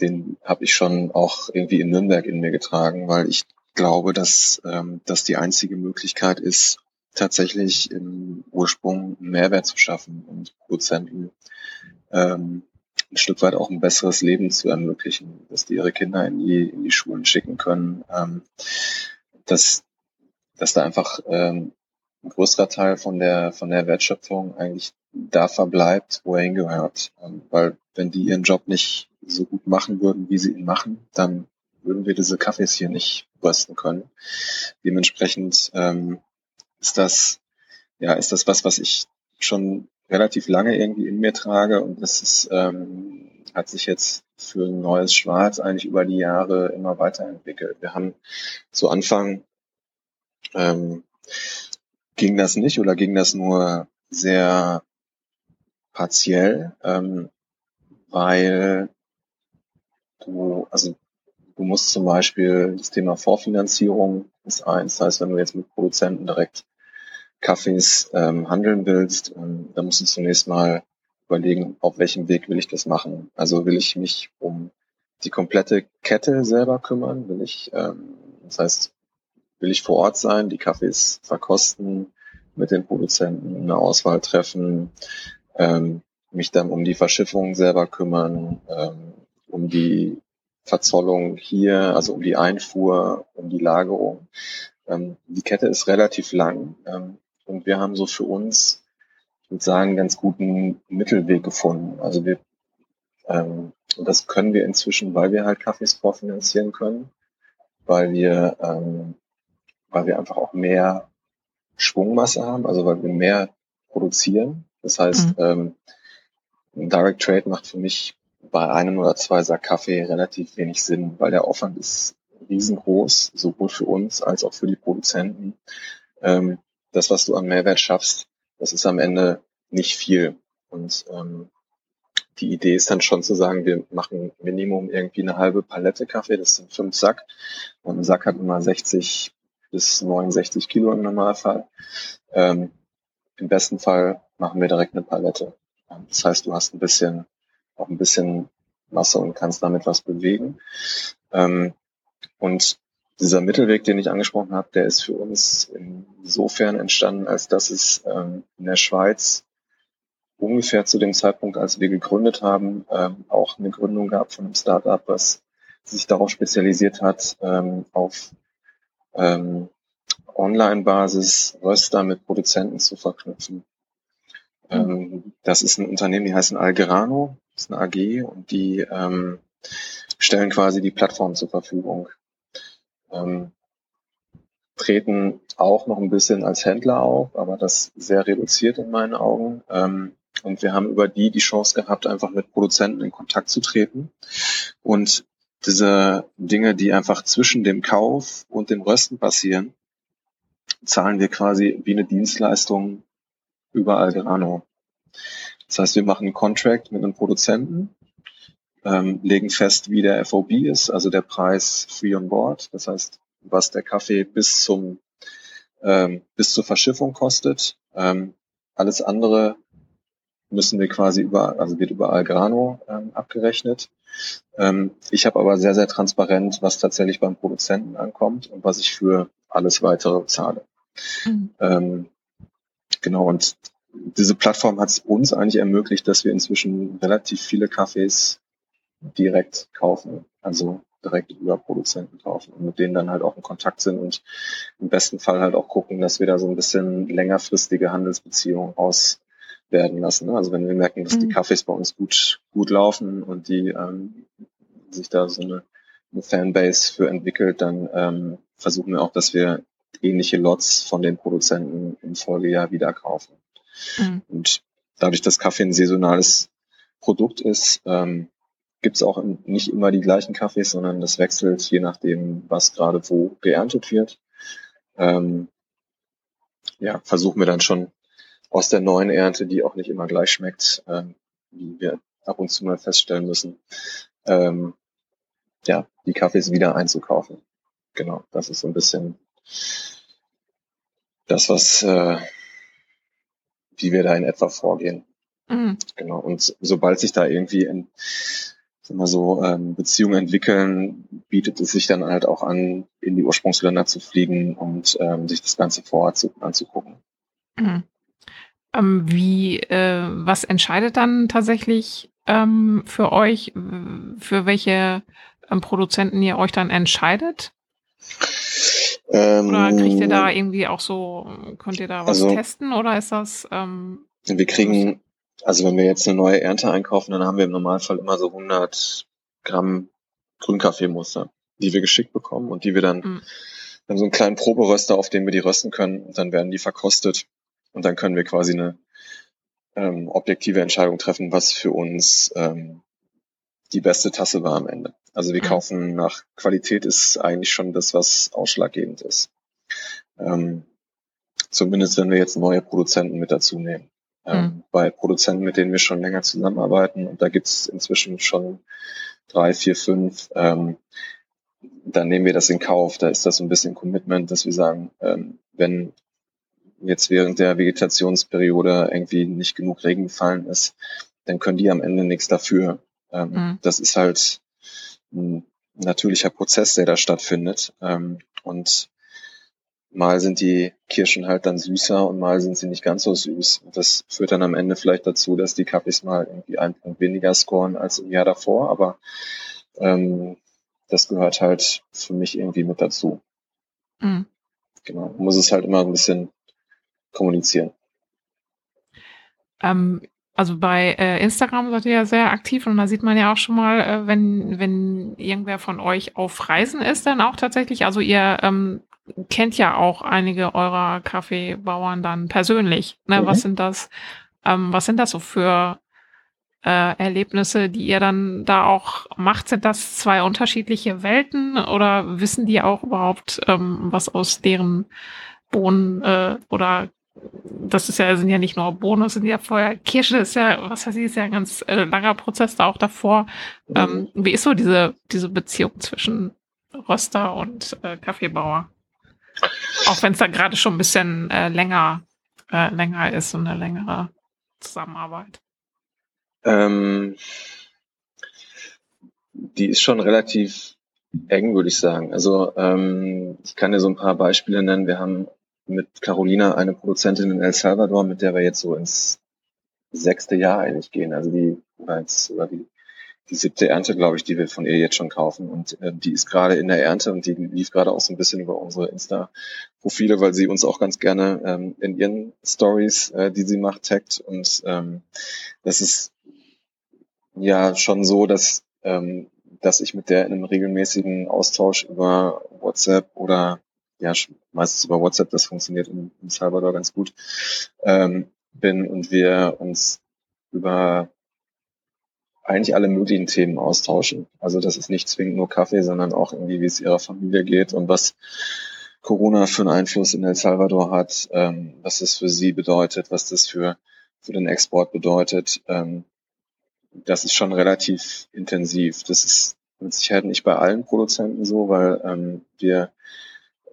den habe ich schon auch irgendwie in Nürnberg in mir getragen, weil ich glaube, dass ähm, das die einzige Möglichkeit ist, tatsächlich im Ursprung Mehrwert zu schaffen und Produzenten ähm, ein Stück weit auch ein besseres Leben zu ermöglichen, dass die ihre Kinder in die, in die Schulen schicken können, ähm, dass, dass da einfach ähm, ein größerer Teil von der, von der Wertschöpfung eigentlich da verbleibt, wo er hingehört. Weil wenn die ihren Job nicht so gut machen würden, wie sie ihn machen, dann würden wir diese Kaffees hier nicht rösten können. Dementsprechend ähm, ist das, ja, ist das was, was ich schon relativ lange irgendwie in mir trage und das ist, ähm, hat sich jetzt für ein neues Schwarz eigentlich über die Jahre immer weiterentwickelt. Wir haben zu Anfang ähm, ging das nicht oder ging das nur sehr partiell, ähm, weil du, also du musst zum Beispiel das Thema Vorfinanzierung ist eins. Das heißt, wenn du jetzt mit Produzenten direkt Kaffees ähm, handeln willst, ähm, dann musst du zunächst mal überlegen, auf welchem Weg will ich das machen. Also will ich mich um die komplette Kette selber kümmern? Will ich, ähm, das heißt, will ich vor Ort sein, die Kaffees verkosten, mit den Produzenten eine Auswahl treffen, ähm, mich dann um die Verschiffung selber kümmern, ähm, um die Verzollung hier, also um die Einfuhr, um die Lagerung. Ähm, die Kette ist relativ lang ähm, und wir haben so für uns, ich würde sagen, einen ganz guten Mittelweg gefunden. Also wir, ähm, und das können wir inzwischen, weil wir halt Kaffees vorfinanzieren können, weil wir, ähm, weil wir einfach auch mehr Schwungmasse haben, also weil wir mehr produzieren. Das heißt, mhm. ähm, Direct Trade macht für mich bei einem oder zwei Sack Kaffee relativ wenig Sinn, weil der Aufwand ist riesengroß, sowohl für uns als auch für die Produzenten. Ähm, das, was du an Mehrwert schaffst, das ist am Ende nicht viel. Und ähm, die Idee ist dann schon zu sagen, wir machen Minimum irgendwie eine halbe Palette Kaffee, das sind fünf Sack. Und ein Sack hat immer 60 bis 69 Kilo im Normalfall. Ähm, Im besten Fall machen wir direkt eine Palette. Das heißt, du hast ein bisschen, auch ein bisschen Masse und kannst damit was bewegen. Ähm, und dieser Mittelweg, den ich angesprochen habe, der ist für uns insofern entstanden, als dass es ähm, in der Schweiz ungefähr zu dem Zeitpunkt, als wir gegründet haben, ähm, auch eine Gründung gab von einem Startup, was sich darauf spezialisiert hat, ähm, auf ähm, Online-Basis Röster mit Produzenten zu verknüpfen. Ähm, das ist ein Unternehmen, die heißen Algerano, das ist eine AG und die ähm, stellen quasi die Plattform zur Verfügung. Ähm, treten auch noch ein bisschen als Händler auf, aber das sehr reduziert in meinen Augen. Ähm, und wir haben über die die Chance gehabt, einfach mit Produzenten in Kontakt zu treten und diese Dinge, die einfach zwischen dem Kauf und dem Rösten passieren, zahlen wir quasi wie eine Dienstleistung über Algerano. Das heißt, wir machen einen Contract mit einem Produzenten, ähm, legen fest, wie der FOB ist, also der Preis free on board. Das heißt, was der Kaffee bis zum ähm, bis zur Verschiffung kostet. Ähm, alles andere müssen wir quasi über, also wird über Algrano ähm, abgerechnet. Ähm, ich habe aber sehr, sehr transparent, was tatsächlich beim Produzenten ankommt und was ich für alles weitere zahle. Mhm. Ähm, genau, und diese Plattform hat es uns eigentlich ermöglicht, dass wir inzwischen relativ viele Kaffees direkt kaufen, also direkt über Produzenten kaufen und mit denen dann halt auch in Kontakt sind und im besten Fall halt auch gucken, dass wir da so ein bisschen längerfristige Handelsbeziehungen aus werden lassen. Ne? Also wenn wir merken, dass mhm. die Kaffees bei uns gut, gut laufen und die ähm, sich da so eine, eine Fanbase für entwickelt, dann ähm, versuchen wir auch, dass wir ähnliche Lots von den Produzenten im Folgejahr wieder kaufen. Mhm. Und dadurch, dass Kaffee ein saisonales Produkt ist, ähm, gibt es auch nicht immer die gleichen Kaffees, sondern das wechselt je nachdem, was gerade wo geerntet wird. ähm, ja, versuchen wir dann schon aus der neuen Ernte, die auch nicht immer gleich schmeckt, ähm, wie wir ab und zu mal feststellen müssen, ähm, ja, die Kaffees wieder einzukaufen. Genau, das ist so ein bisschen das, was, äh, wie wir da in etwa vorgehen. Mhm. Genau. Und sobald sich da irgendwie in, sagen wir so, ähm, Beziehungen entwickeln, bietet es sich dann halt auch an, in die Ursprungsländer zu fliegen und ähm, sich das Ganze vor Ort zu, anzugucken. Mhm. Ähm, wie, äh, was entscheidet dann tatsächlich ähm, für euch, für welche ähm, Produzenten ihr euch dann entscheidet? Ähm, oder kriegt ihr da irgendwie auch so, könnt ihr da was also, testen oder ist das? Ähm, wir kriegen, also wenn wir jetzt eine neue Ernte einkaufen, dann haben wir im Normalfall immer so 100 Gramm Grünkaffeemuster, die wir geschickt bekommen und die wir dann, mhm. dann so einen kleinen Proberöster, auf dem wir die rösten können und dann werden die verkostet und dann können wir quasi eine ähm, objektive Entscheidung treffen, was für uns ähm, die beste Tasse war am Ende. Also wir mhm. kaufen nach Qualität ist eigentlich schon das, was ausschlaggebend ist. Ähm, zumindest wenn wir jetzt neue Produzenten mit dazu nehmen. Ähm, mhm. Bei Produzenten, mit denen wir schon länger zusammenarbeiten, und da gibt's inzwischen schon drei, vier, fünf, ähm, dann nehmen wir das in Kauf. Da ist das so ein bisschen Commitment, dass wir sagen, ähm, wenn jetzt während der Vegetationsperiode irgendwie nicht genug Regen gefallen ist, dann können die am Ende nichts dafür. Ähm, mhm. Das ist halt ein natürlicher Prozess, der da stattfindet. Ähm, und mal sind die Kirschen halt dann süßer und mal sind sie nicht ganz so süß. Und das führt dann am Ende vielleicht dazu, dass die Kaffees mal irgendwie einen Punkt weniger scoren als im Jahr davor. Aber ähm, das gehört halt für mich irgendwie mit dazu. Mhm. Genau. Man muss es halt immer ein bisschen kommunizieren. Ähm, also bei äh, Instagram seid ihr ja sehr aktiv und da sieht man ja auch schon mal, äh, wenn, wenn irgendwer von euch auf Reisen ist, dann auch tatsächlich, also ihr ähm, kennt ja auch einige eurer Kaffeebauern dann persönlich. Ne? Mhm. Was sind das, ähm, was sind das so für äh, Erlebnisse, die ihr dann da auch macht? Sind das zwei unterschiedliche Welten oder wissen die auch überhaupt, ähm, was aus deren Bohnen äh, oder das ist ja, sind ja nicht nur Bonus, sind ja vorher, Kirsche ist ja, was heißt ich, ist ja ein ganz äh, langer Prozess da auch davor. Mhm. Ähm, wie ist so diese, diese Beziehung zwischen Röster und äh, Kaffeebauer? Auch wenn es da gerade schon ein bisschen äh, länger, äh, länger ist und eine längere Zusammenarbeit. Ähm, die ist schon relativ eng, würde ich sagen. Also ähm, ich kann dir so ein paar Beispiele nennen. Wir haben mit Carolina eine Produzentin in El Salvador, mit der wir jetzt so ins sechste Jahr eigentlich gehen. Also die, oder sogar die, die siebte Ernte, glaube ich, die wir von ihr jetzt schon kaufen. Und äh, die ist gerade in der Ernte und die lief gerade auch so ein bisschen über unsere Insta-Profile, weil sie uns auch ganz gerne ähm, in ihren Stories, äh, die sie macht, taggt. Und ähm, das ist ja schon so, dass, ähm, dass ich mit der in einem regelmäßigen Austausch über WhatsApp oder ja, meistens über WhatsApp, das funktioniert in, in Salvador ganz gut, ähm, bin und wir uns über eigentlich alle möglichen Themen austauschen. Also das ist nicht zwingend nur Kaffee, sondern auch irgendwie, wie es ihrer Familie geht und was Corona für einen Einfluss in El Salvador hat, ähm, was das für sie bedeutet, was das für, für den Export bedeutet. Ähm, das ist schon relativ intensiv. Das ist mit Sicherheit nicht bei allen Produzenten so, weil ähm, wir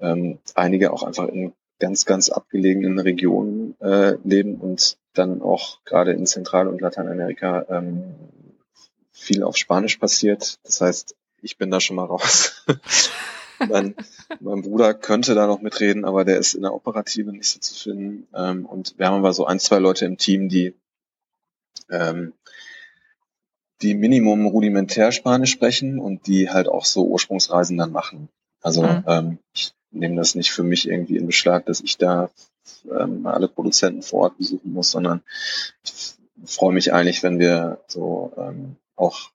ähm, einige auch einfach in ganz, ganz abgelegenen Regionen äh, leben und dann auch gerade in Zentral- und Lateinamerika ähm, viel auf Spanisch passiert. Das heißt, ich bin da schon mal raus. mein, mein Bruder könnte da noch mitreden, aber der ist in der Operative nicht so zu finden. Ähm, und wir haben aber so ein, zwei Leute im Team, die ähm, die Minimum rudimentär Spanisch sprechen und die halt auch so Ursprungsreisen dann machen. Also mhm. ähm, ich nehme das nicht für mich irgendwie in Beschlag, dass ich da ähm, alle Produzenten vor Ort besuchen muss, sondern ich freue mich eigentlich, wenn wir so ähm, auch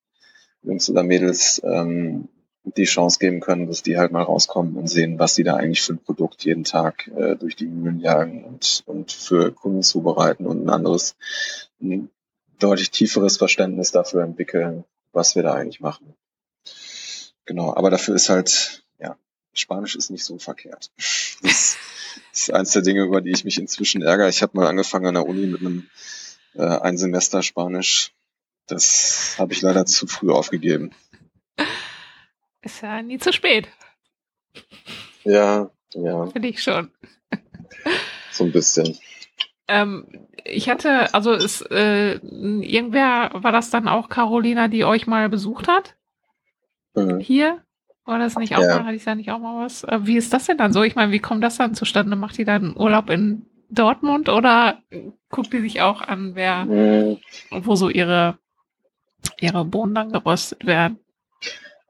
Jungs oder Mädels ähm, die Chance geben können, dass die halt mal rauskommen und sehen, was sie da eigentlich für ein Produkt jeden Tag äh, durch die Mühlen jagen und, und für Kunden zubereiten und ein anderes, ein deutlich tieferes Verständnis dafür entwickeln, was wir da eigentlich machen. Genau, aber dafür ist halt Spanisch ist nicht so verkehrt. Das ist eins der Dinge, über die ich mich inzwischen ärgere. Ich habe mal angefangen an der Uni mit einem äh, ein Semester Spanisch. Das habe ich leider zu früh aufgegeben. Ist ja nie zu spät. Ja, ja. Finde ich schon. So ein bisschen. Ähm, ich hatte, also ist äh, irgendwer, war das dann auch Carolina, die euch mal besucht hat? Mhm. Hier? War das nicht auch ja. mal, hatte ich da nicht auch mal was? Äh, wie ist das denn dann so? Ich meine, wie kommt das dann zustande? Macht die dann Urlaub in Dortmund oder guckt die sich auch an, wer, mhm. wo so ihre, ihre Bohnen dann geröstet werden?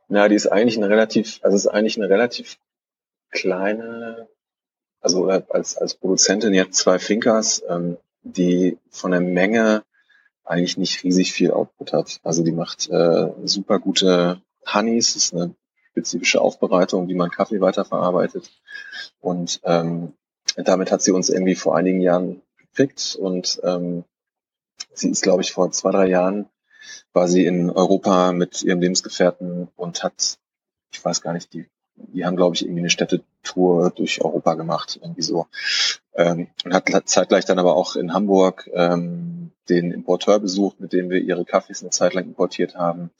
Ja, die ist eigentlich eine relativ, also ist eigentlich eine relativ kleine, also als, als Produzentin jetzt zwei Finkers, ähm, die von der Menge eigentlich nicht riesig viel Output hat. Also die macht äh, super gute Honeys, ist eine spezifische Aufbereitung, wie man Kaffee weiterverarbeitet. Und ähm, damit hat sie uns irgendwie vor einigen Jahren gepickt und ähm, sie ist, glaube ich, vor zwei, drei Jahren war sie in Europa mit ihrem Lebensgefährten und hat, ich weiß gar nicht, die, die haben, glaube ich, irgendwie eine Städtetour durch Europa gemacht, irgendwie so. Ähm, und hat zeitgleich dann aber auch in Hamburg ähm, den Importeur besucht, mit dem wir ihre Kaffees eine Zeit lang importiert haben.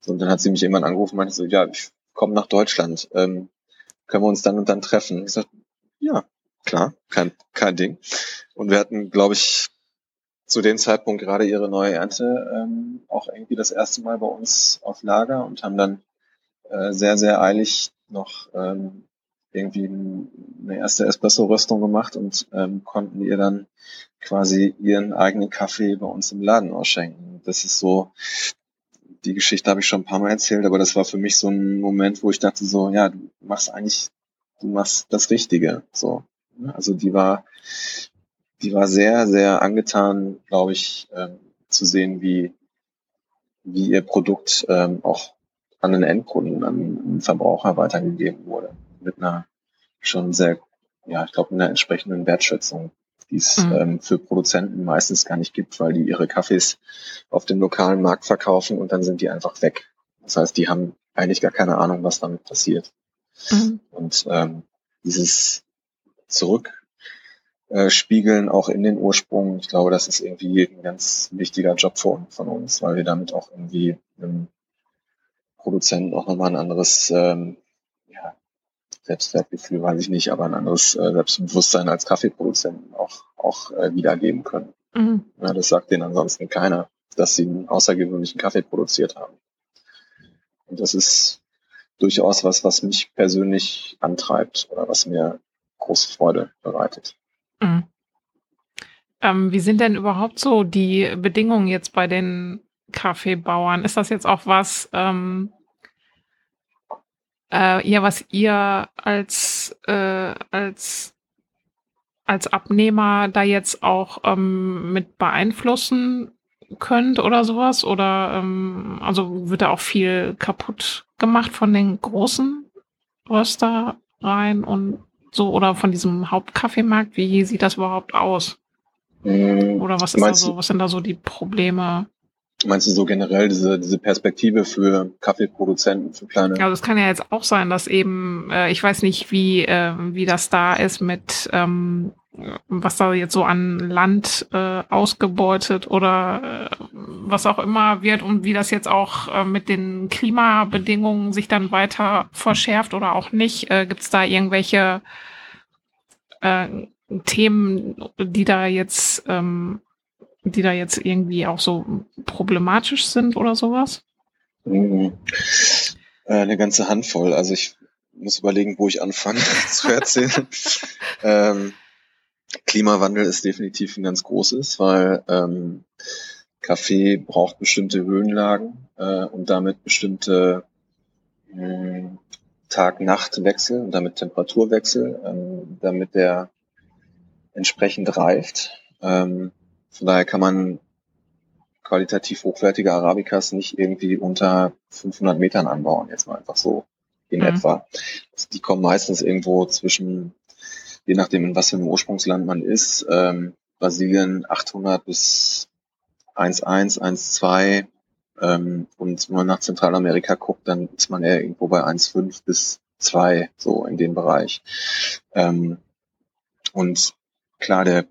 So, und dann hat sie mich irgendwann angerufen und meinte so, ja, ich komme nach Deutschland, ähm, können wir uns dann und dann treffen? Ich sagte, ja, klar, kein, kein Ding. Und wir hatten, glaube ich, zu dem Zeitpunkt gerade ihre neue Ernte ähm, auch irgendwie das erste Mal bei uns auf Lager und haben dann äh, sehr, sehr eilig noch ähm, irgendwie eine erste Espresso-Röstung gemacht und ähm, konnten ihr dann quasi ihren eigenen Kaffee bei uns im Laden ausschenken. Das ist so, die Geschichte habe ich schon ein paar Mal erzählt, aber das war für mich so ein Moment, wo ich dachte so, ja, du machst eigentlich, du machst das Richtige. So, also die war, die war sehr, sehr angetan, glaube ich, ähm, zu sehen, wie, wie ihr Produkt ähm, auch an den Endkunden, an den Verbraucher weitergegeben wurde. Mit einer schon sehr, ja, ich glaube, einer entsprechenden Wertschätzung, die es mhm. ähm, für Produzenten meistens gar nicht gibt, weil die ihre Kaffees auf dem lokalen Markt verkaufen und dann sind die einfach weg. Das heißt, die haben eigentlich gar keine Ahnung, was damit passiert. Mhm. Und ähm, dieses zurückspiegeln, auch in den Ursprung. Ich glaube, das ist irgendwie ein ganz wichtiger Job von, von uns, weil wir damit auch irgendwie einem Produzenten auch nochmal ein anderes ähm, Selbstwertgefühl, weiß ich nicht, aber ein anderes äh, Selbstbewusstsein als Kaffeeproduzenten auch, auch äh, wiedergeben können. Mhm. Ja, das sagt denen ansonsten keiner, dass sie einen außergewöhnlichen Kaffee produziert haben. Und das ist durchaus was, was mich persönlich antreibt oder was mir große Freude bereitet. Mhm. Ähm, wie sind denn überhaupt so die Bedingungen jetzt bei den Kaffeebauern? Ist das jetzt auch was, ähm, äh, ja, was ihr als, äh, als, als Abnehmer da jetzt auch ähm, mit beeinflussen könnt oder sowas? Oder ähm, also wird da auch viel kaputt gemacht von den großen Röstereien und so oder von diesem Hauptkaffeemarkt? Wie sieht das überhaupt aus? Hm, oder was ist da so, was sind da so die Probleme? Meinst du so generell diese, diese Perspektive für Kaffeeproduzenten, für kleine? Also es kann ja jetzt auch sein, dass eben, äh, ich weiß nicht, wie, äh, wie das da ist mit, ähm, was da jetzt so an Land äh, ausgebeutet oder äh, was auch immer wird und wie das jetzt auch äh, mit den Klimabedingungen sich dann weiter verschärft oder auch nicht. Äh, Gibt es da irgendwelche äh, Themen, die da jetzt, ähm, die da jetzt irgendwie auch so problematisch sind oder sowas? Mhm. Äh, eine ganze Handvoll. Also ich muss überlegen, wo ich anfange zu erzählen. ähm, Klimawandel ist definitiv ein ganz großes, weil ähm, Kaffee braucht bestimmte Höhenlagen äh, und damit bestimmte äh, Tag-Nacht-Wechsel und damit Temperaturwechsel, ähm, damit der entsprechend reift. Ähm, von daher kann man qualitativ hochwertige Arabicas nicht irgendwie unter 500 Metern anbauen, jetzt mal einfach so in mhm. etwa. Also die kommen meistens irgendwo zwischen je nachdem, in was für einem Ursprungsland man ist, ähm, Brasilien 800 bis 1,1, 1,2 ähm, und wenn man nach Zentralamerika guckt, dann ist man eher irgendwo bei 1,5 bis 2, so in dem Bereich. Ähm, Und klar, der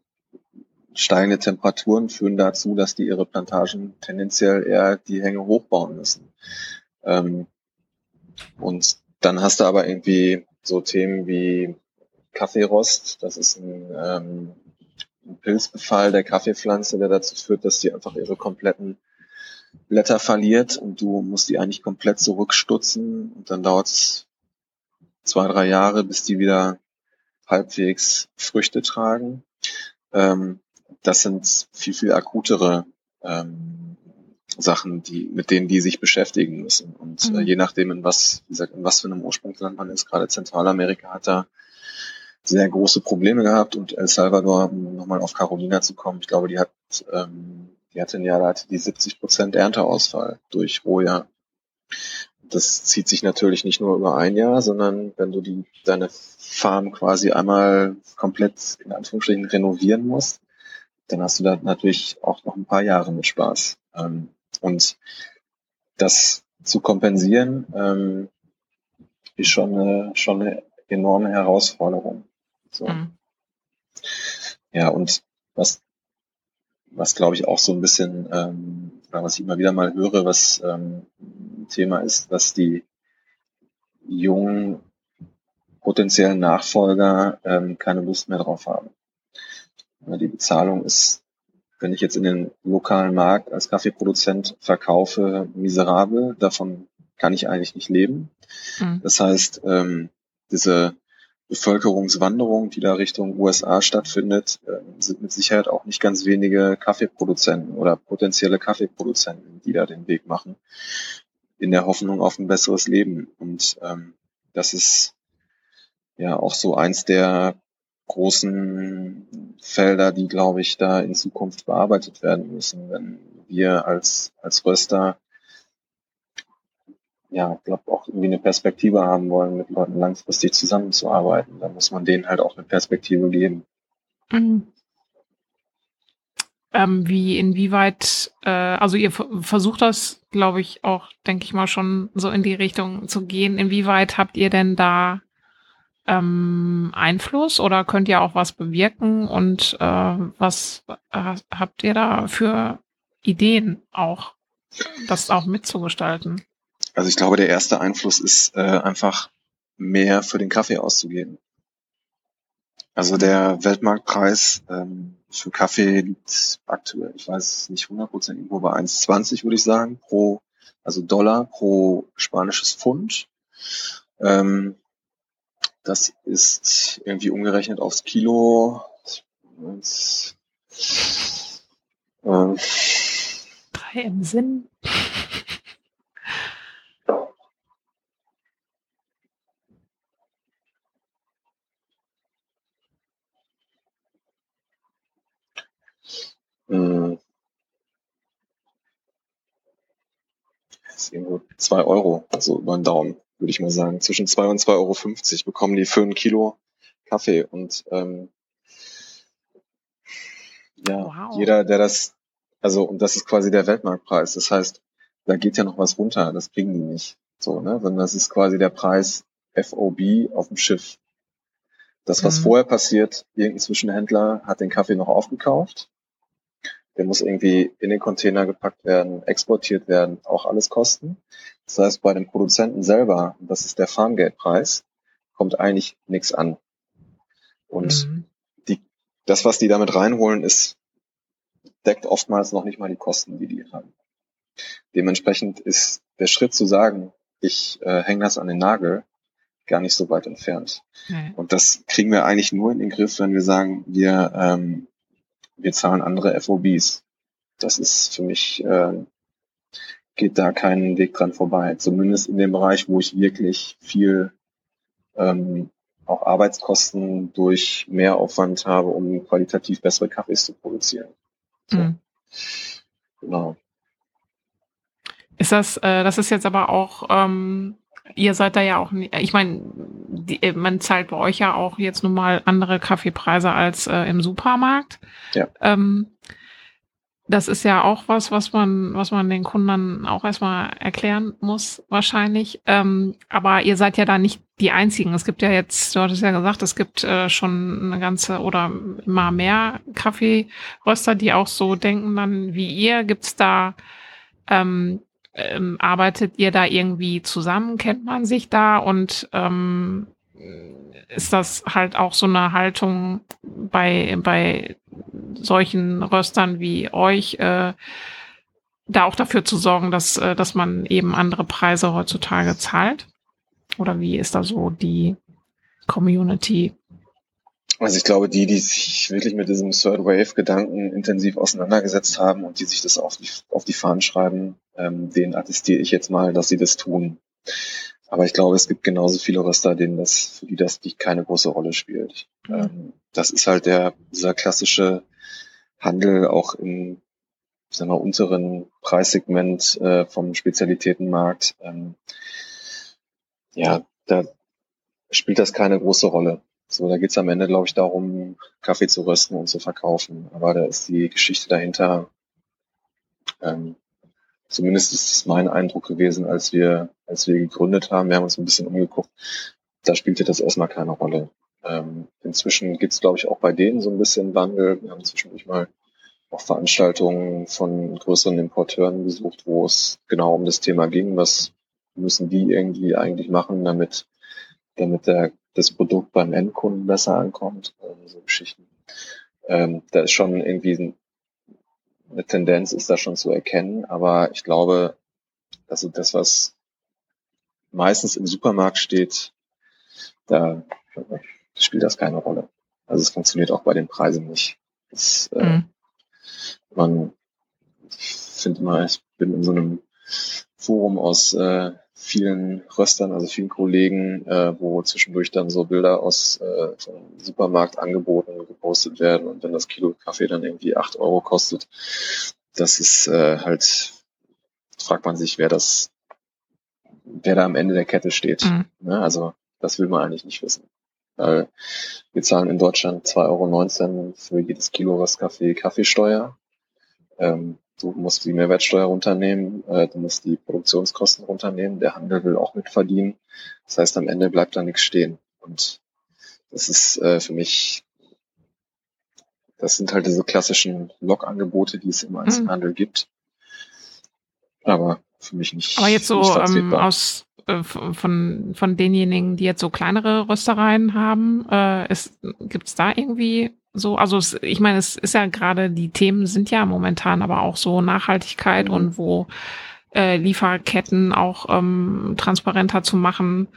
steigende Temperaturen führen dazu, dass die ihre Plantagen tendenziell eher die Hänge hochbauen müssen. Ähm, und dann hast du aber irgendwie so Themen wie Kaffeerost. Das ist ein, ähm, ein Pilzbefall der Kaffeepflanze, der dazu führt, dass die einfach ihre kompletten Blätter verliert und du musst die eigentlich komplett zurückstutzen und dann dauert es zwei, drei Jahre, bis die wieder halbwegs Früchte tragen. Ähm, das sind viel, viel akutere ähm, Sachen, die, mit denen die sich beschäftigen müssen. Und äh, mhm. äh, je nachdem, in was, wie gesagt, in was für einem Ursprungsland man ist, gerade Zentralamerika hat da sehr große Probleme gehabt und El Salvador, um nochmal auf Carolina zu kommen, ich glaube, die hat, ähm, die hatte ein Jahr, da hatte die 70 Prozent Ernteausfall durch Rohjahr. Das zieht sich natürlich nicht nur über ein Jahr, sondern wenn du die, deine Farm quasi einmal komplett in Anführungsstrichen renovieren musst, dann hast du da natürlich auch noch ein paar Jahre mit Spaß. Ähm, und das zu kompensieren, ähm, ist schon eine, schon eine enorme Herausforderung. So. Mhm. Ja, und was, was glaube ich auch so ein bisschen, ähm, oder was ich immer wieder mal höre, was ähm, Thema ist, dass die jungen potenziellen Nachfolger ähm, keine Lust mehr drauf haben. Die Bezahlung ist, wenn ich jetzt in den lokalen Markt als Kaffeeproduzent verkaufe, miserabel. Davon kann ich eigentlich nicht leben. Mhm. Das heißt, ähm, diese Bevölkerungswanderung, die da Richtung USA stattfindet, ähm, sind mit Sicherheit auch nicht ganz wenige Kaffeeproduzenten oder potenzielle Kaffeeproduzenten, die da den Weg machen, in der Hoffnung auf ein besseres Leben. Und ähm, das ist ja auch so eins der großen Felder, die, glaube ich, da in Zukunft bearbeitet werden müssen, wenn wir als, als Röster ja, glaube auch irgendwie eine Perspektive haben wollen, mit Leuten langfristig zusammenzuarbeiten. Da muss man denen halt auch eine Perspektive geben. Mhm. Ähm, wie, inwieweit, äh, also ihr versucht das, glaube ich, auch, denke ich mal, schon so in die Richtung zu gehen. Inwieweit habt ihr denn da ähm, Einfluss oder könnt ihr auch was bewirken und äh, was äh, habt ihr da für Ideen auch, das auch mitzugestalten? Also ich glaube, der erste Einfluss ist äh, einfach mehr für den Kaffee auszugeben. Also der Weltmarktpreis ähm, für Kaffee liegt aktuell, ich weiß nicht 100% irgendwo bei 1,20 würde ich sagen, pro, also Dollar pro spanisches Pfund. Ähm, das ist irgendwie umgerechnet aufs Kilo. Ähm, Drei im Sinn. Hm. Das ist irgendwo zwei Euro, also über den Daumen, würde ich mal sagen. Zwischen zwei und zwei Euro fünfzig bekommen die für ein Kilo Kaffee. Und ähm, ja, wow. jeder, der das, also, und das ist quasi der Weltmarktpreis. Das heißt, da geht ja noch was runter, das kriegen die nicht. So, ne? Sondern das ist quasi der Preis FOB auf dem Schiff. Das, was mhm. vorher passiert, irgendein Zwischenhändler hat den Kaffee noch aufgekauft der muss irgendwie in den Container gepackt werden, exportiert werden, auch alles kosten. Das heißt, bei dem Produzenten selber, das ist der Farmgate-Preis, kommt eigentlich nichts an. Und mhm. die, das, was die damit reinholen, ist, deckt oftmals noch nicht mal die Kosten, die die haben. Dementsprechend ist der Schritt zu sagen, ich äh, hänge das an den Nagel, gar nicht so weit entfernt. Mhm. Und das kriegen wir eigentlich nur in den Griff, wenn wir sagen, wir ähm, wir zahlen andere FOBs. Das ist für mich, äh, geht da keinen Weg dran vorbei. Zumindest in dem Bereich, wo ich wirklich viel ähm, auch Arbeitskosten durch Mehraufwand habe, um qualitativ bessere Kaffees zu produzieren. So. Mhm. Genau. Ist das, äh, das ist jetzt aber auch ähm, ihr seid da ja auch, ich meine, äh, man zahlt bei euch ja auch jetzt nun mal andere Kaffeepreise als äh, im Supermarkt. Ja. Ähm, das ist ja auch was, was man, was man den Kunden auch erstmal erklären muss, wahrscheinlich. Ähm, aber ihr seid ja da nicht die einzigen. Es gibt ja jetzt, du hattest ja gesagt, es gibt äh, schon eine ganze oder immer mehr Kaffeeröster, die auch so denken dann wie ihr. Gibt's da, ähm, ähm, arbeitet ihr da irgendwie zusammen? Kennt man sich da? Und ähm, ist das halt auch so eine Haltung bei, bei solchen Röstern wie euch, äh, da auch dafür zu sorgen, dass, äh, dass man eben andere Preise heutzutage zahlt? Oder wie ist da so die Community? Also ich glaube, die, die sich wirklich mit diesem Third Wave-Gedanken intensiv auseinandergesetzt haben und die sich das auf die, auf die Fahnen schreiben, ähm, denen attestiere ich jetzt mal, dass sie das tun. Aber ich glaube, es gibt genauso viele Röster, denen das, für die das die keine große Rolle spielt. Mhm. Das ist halt der, dieser klassische Handel auch im, sagen wir, unteren Preissegment äh, vom Spezialitätenmarkt. Ähm, ja, da spielt das keine große Rolle. So, da geht's am Ende, glaube ich, darum, Kaffee zu rösten und zu verkaufen. Aber da ist die Geschichte dahinter ähm, Zumindest ist es mein Eindruck gewesen, als wir, als wir gegründet haben. Wir haben uns ein bisschen umgeguckt. Da spielte das erstmal keine Rolle. Ähm, inzwischen gibt es, glaube ich, auch bei denen so ein bisschen Wandel. Wir haben zwischendurch mal auch Veranstaltungen von größeren Importeuren besucht, wo es genau um das Thema ging, was müssen die irgendwie eigentlich machen, damit, damit der, das Produkt beim Endkunden besser ankommt, also so Geschichten. Ähm, da ist schon irgendwie ein eine Tendenz ist da schon zu erkennen, aber ich glaube, also das, was meistens im Supermarkt steht, da spielt das keine Rolle. Also es funktioniert auch bei den Preisen nicht. Das, äh, mhm. Man, ich finde mal, ich bin in so einem Forum aus äh, vielen Röstern, also vielen Kollegen, äh, wo zwischendurch dann so Bilder aus äh, Supermarktangeboten gepostet werden und wenn das Kilo Kaffee dann irgendwie acht Euro kostet, das ist äh, halt, fragt man sich, wer das, wer da am Ende der Kette steht. Mhm. Ne? Also das will man eigentlich nicht wissen. Weil wir zahlen in Deutschland 2,19 Euro für jedes Kilo Röstkaffee Kaffeesteuer. Ähm, Du musst die Mehrwertsteuer runternehmen, äh, du musst die Produktionskosten runternehmen, der Handel will auch mitverdienen. Das heißt, am Ende bleibt da nichts stehen. Und das ist äh, für mich, das sind halt diese klassischen Log-Angebote, die es im Einzelhandel mhm. gibt. Aber für mich nicht. Aber jetzt so ähm, aus äh, von, von denjenigen, die jetzt so kleinere Röstereien haben, äh, gibt es da irgendwie so, also es, ich meine, es ist ja gerade, die Themen sind ja momentan aber auch so Nachhaltigkeit mhm. und wo äh, Lieferketten auch ähm, transparenter zu machen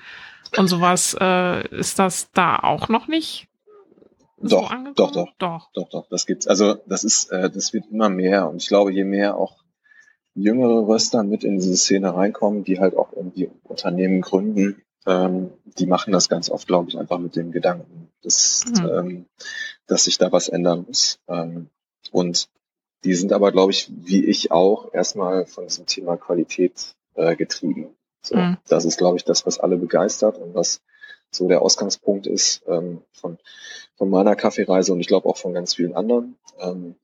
und sowas, äh, ist das da auch noch nicht? So doch, doch, doch, doch, doch, doch, das gibt's. Also das ist, äh, das wird immer mehr und ich glaube, je mehr auch jüngere Röster mit in diese Szene reinkommen, die halt auch irgendwie Unternehmen gründen, ähm, die machen das ganz oft, glaube ich, einfach mit dem Gedanken, dass, mhm. ähm, dass sich da was ändern muss. Ähm, und die sind aber, glaube ich, wie ich auch, erstmal von diesem Thema Qualität äh, getrieben. So, mhm. Das ist, glaube ich, das, was alle begeistert und was so der Ausgangspunkt ist ähm, von, von meiner Kaffeereise und ich glaube auch von ganz vielen anderen. Ähm,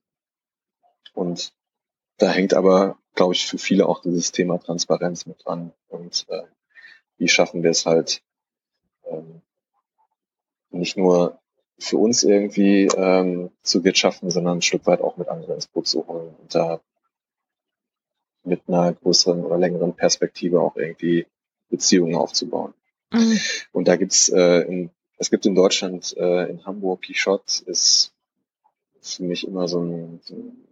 und da hängt aber, glaube ich, für viele auch dieses Thema Transparenz mit dran. Und äh, wie schaffen wir es halt ähm, nicht nur für uns irgendwie ähm, zu wirtschaften, sondern ein Stück weit auch mit anderen ins Boot zu holen und da mit einer größeren oder längeren Perspektive auch irgendwie Beziehungen aufzubauen. Mhm. Und da gibt's äh, in, es gibt in Deutschland, äh, in Hamburg, Quichotte ist für mich immer so ein, so ein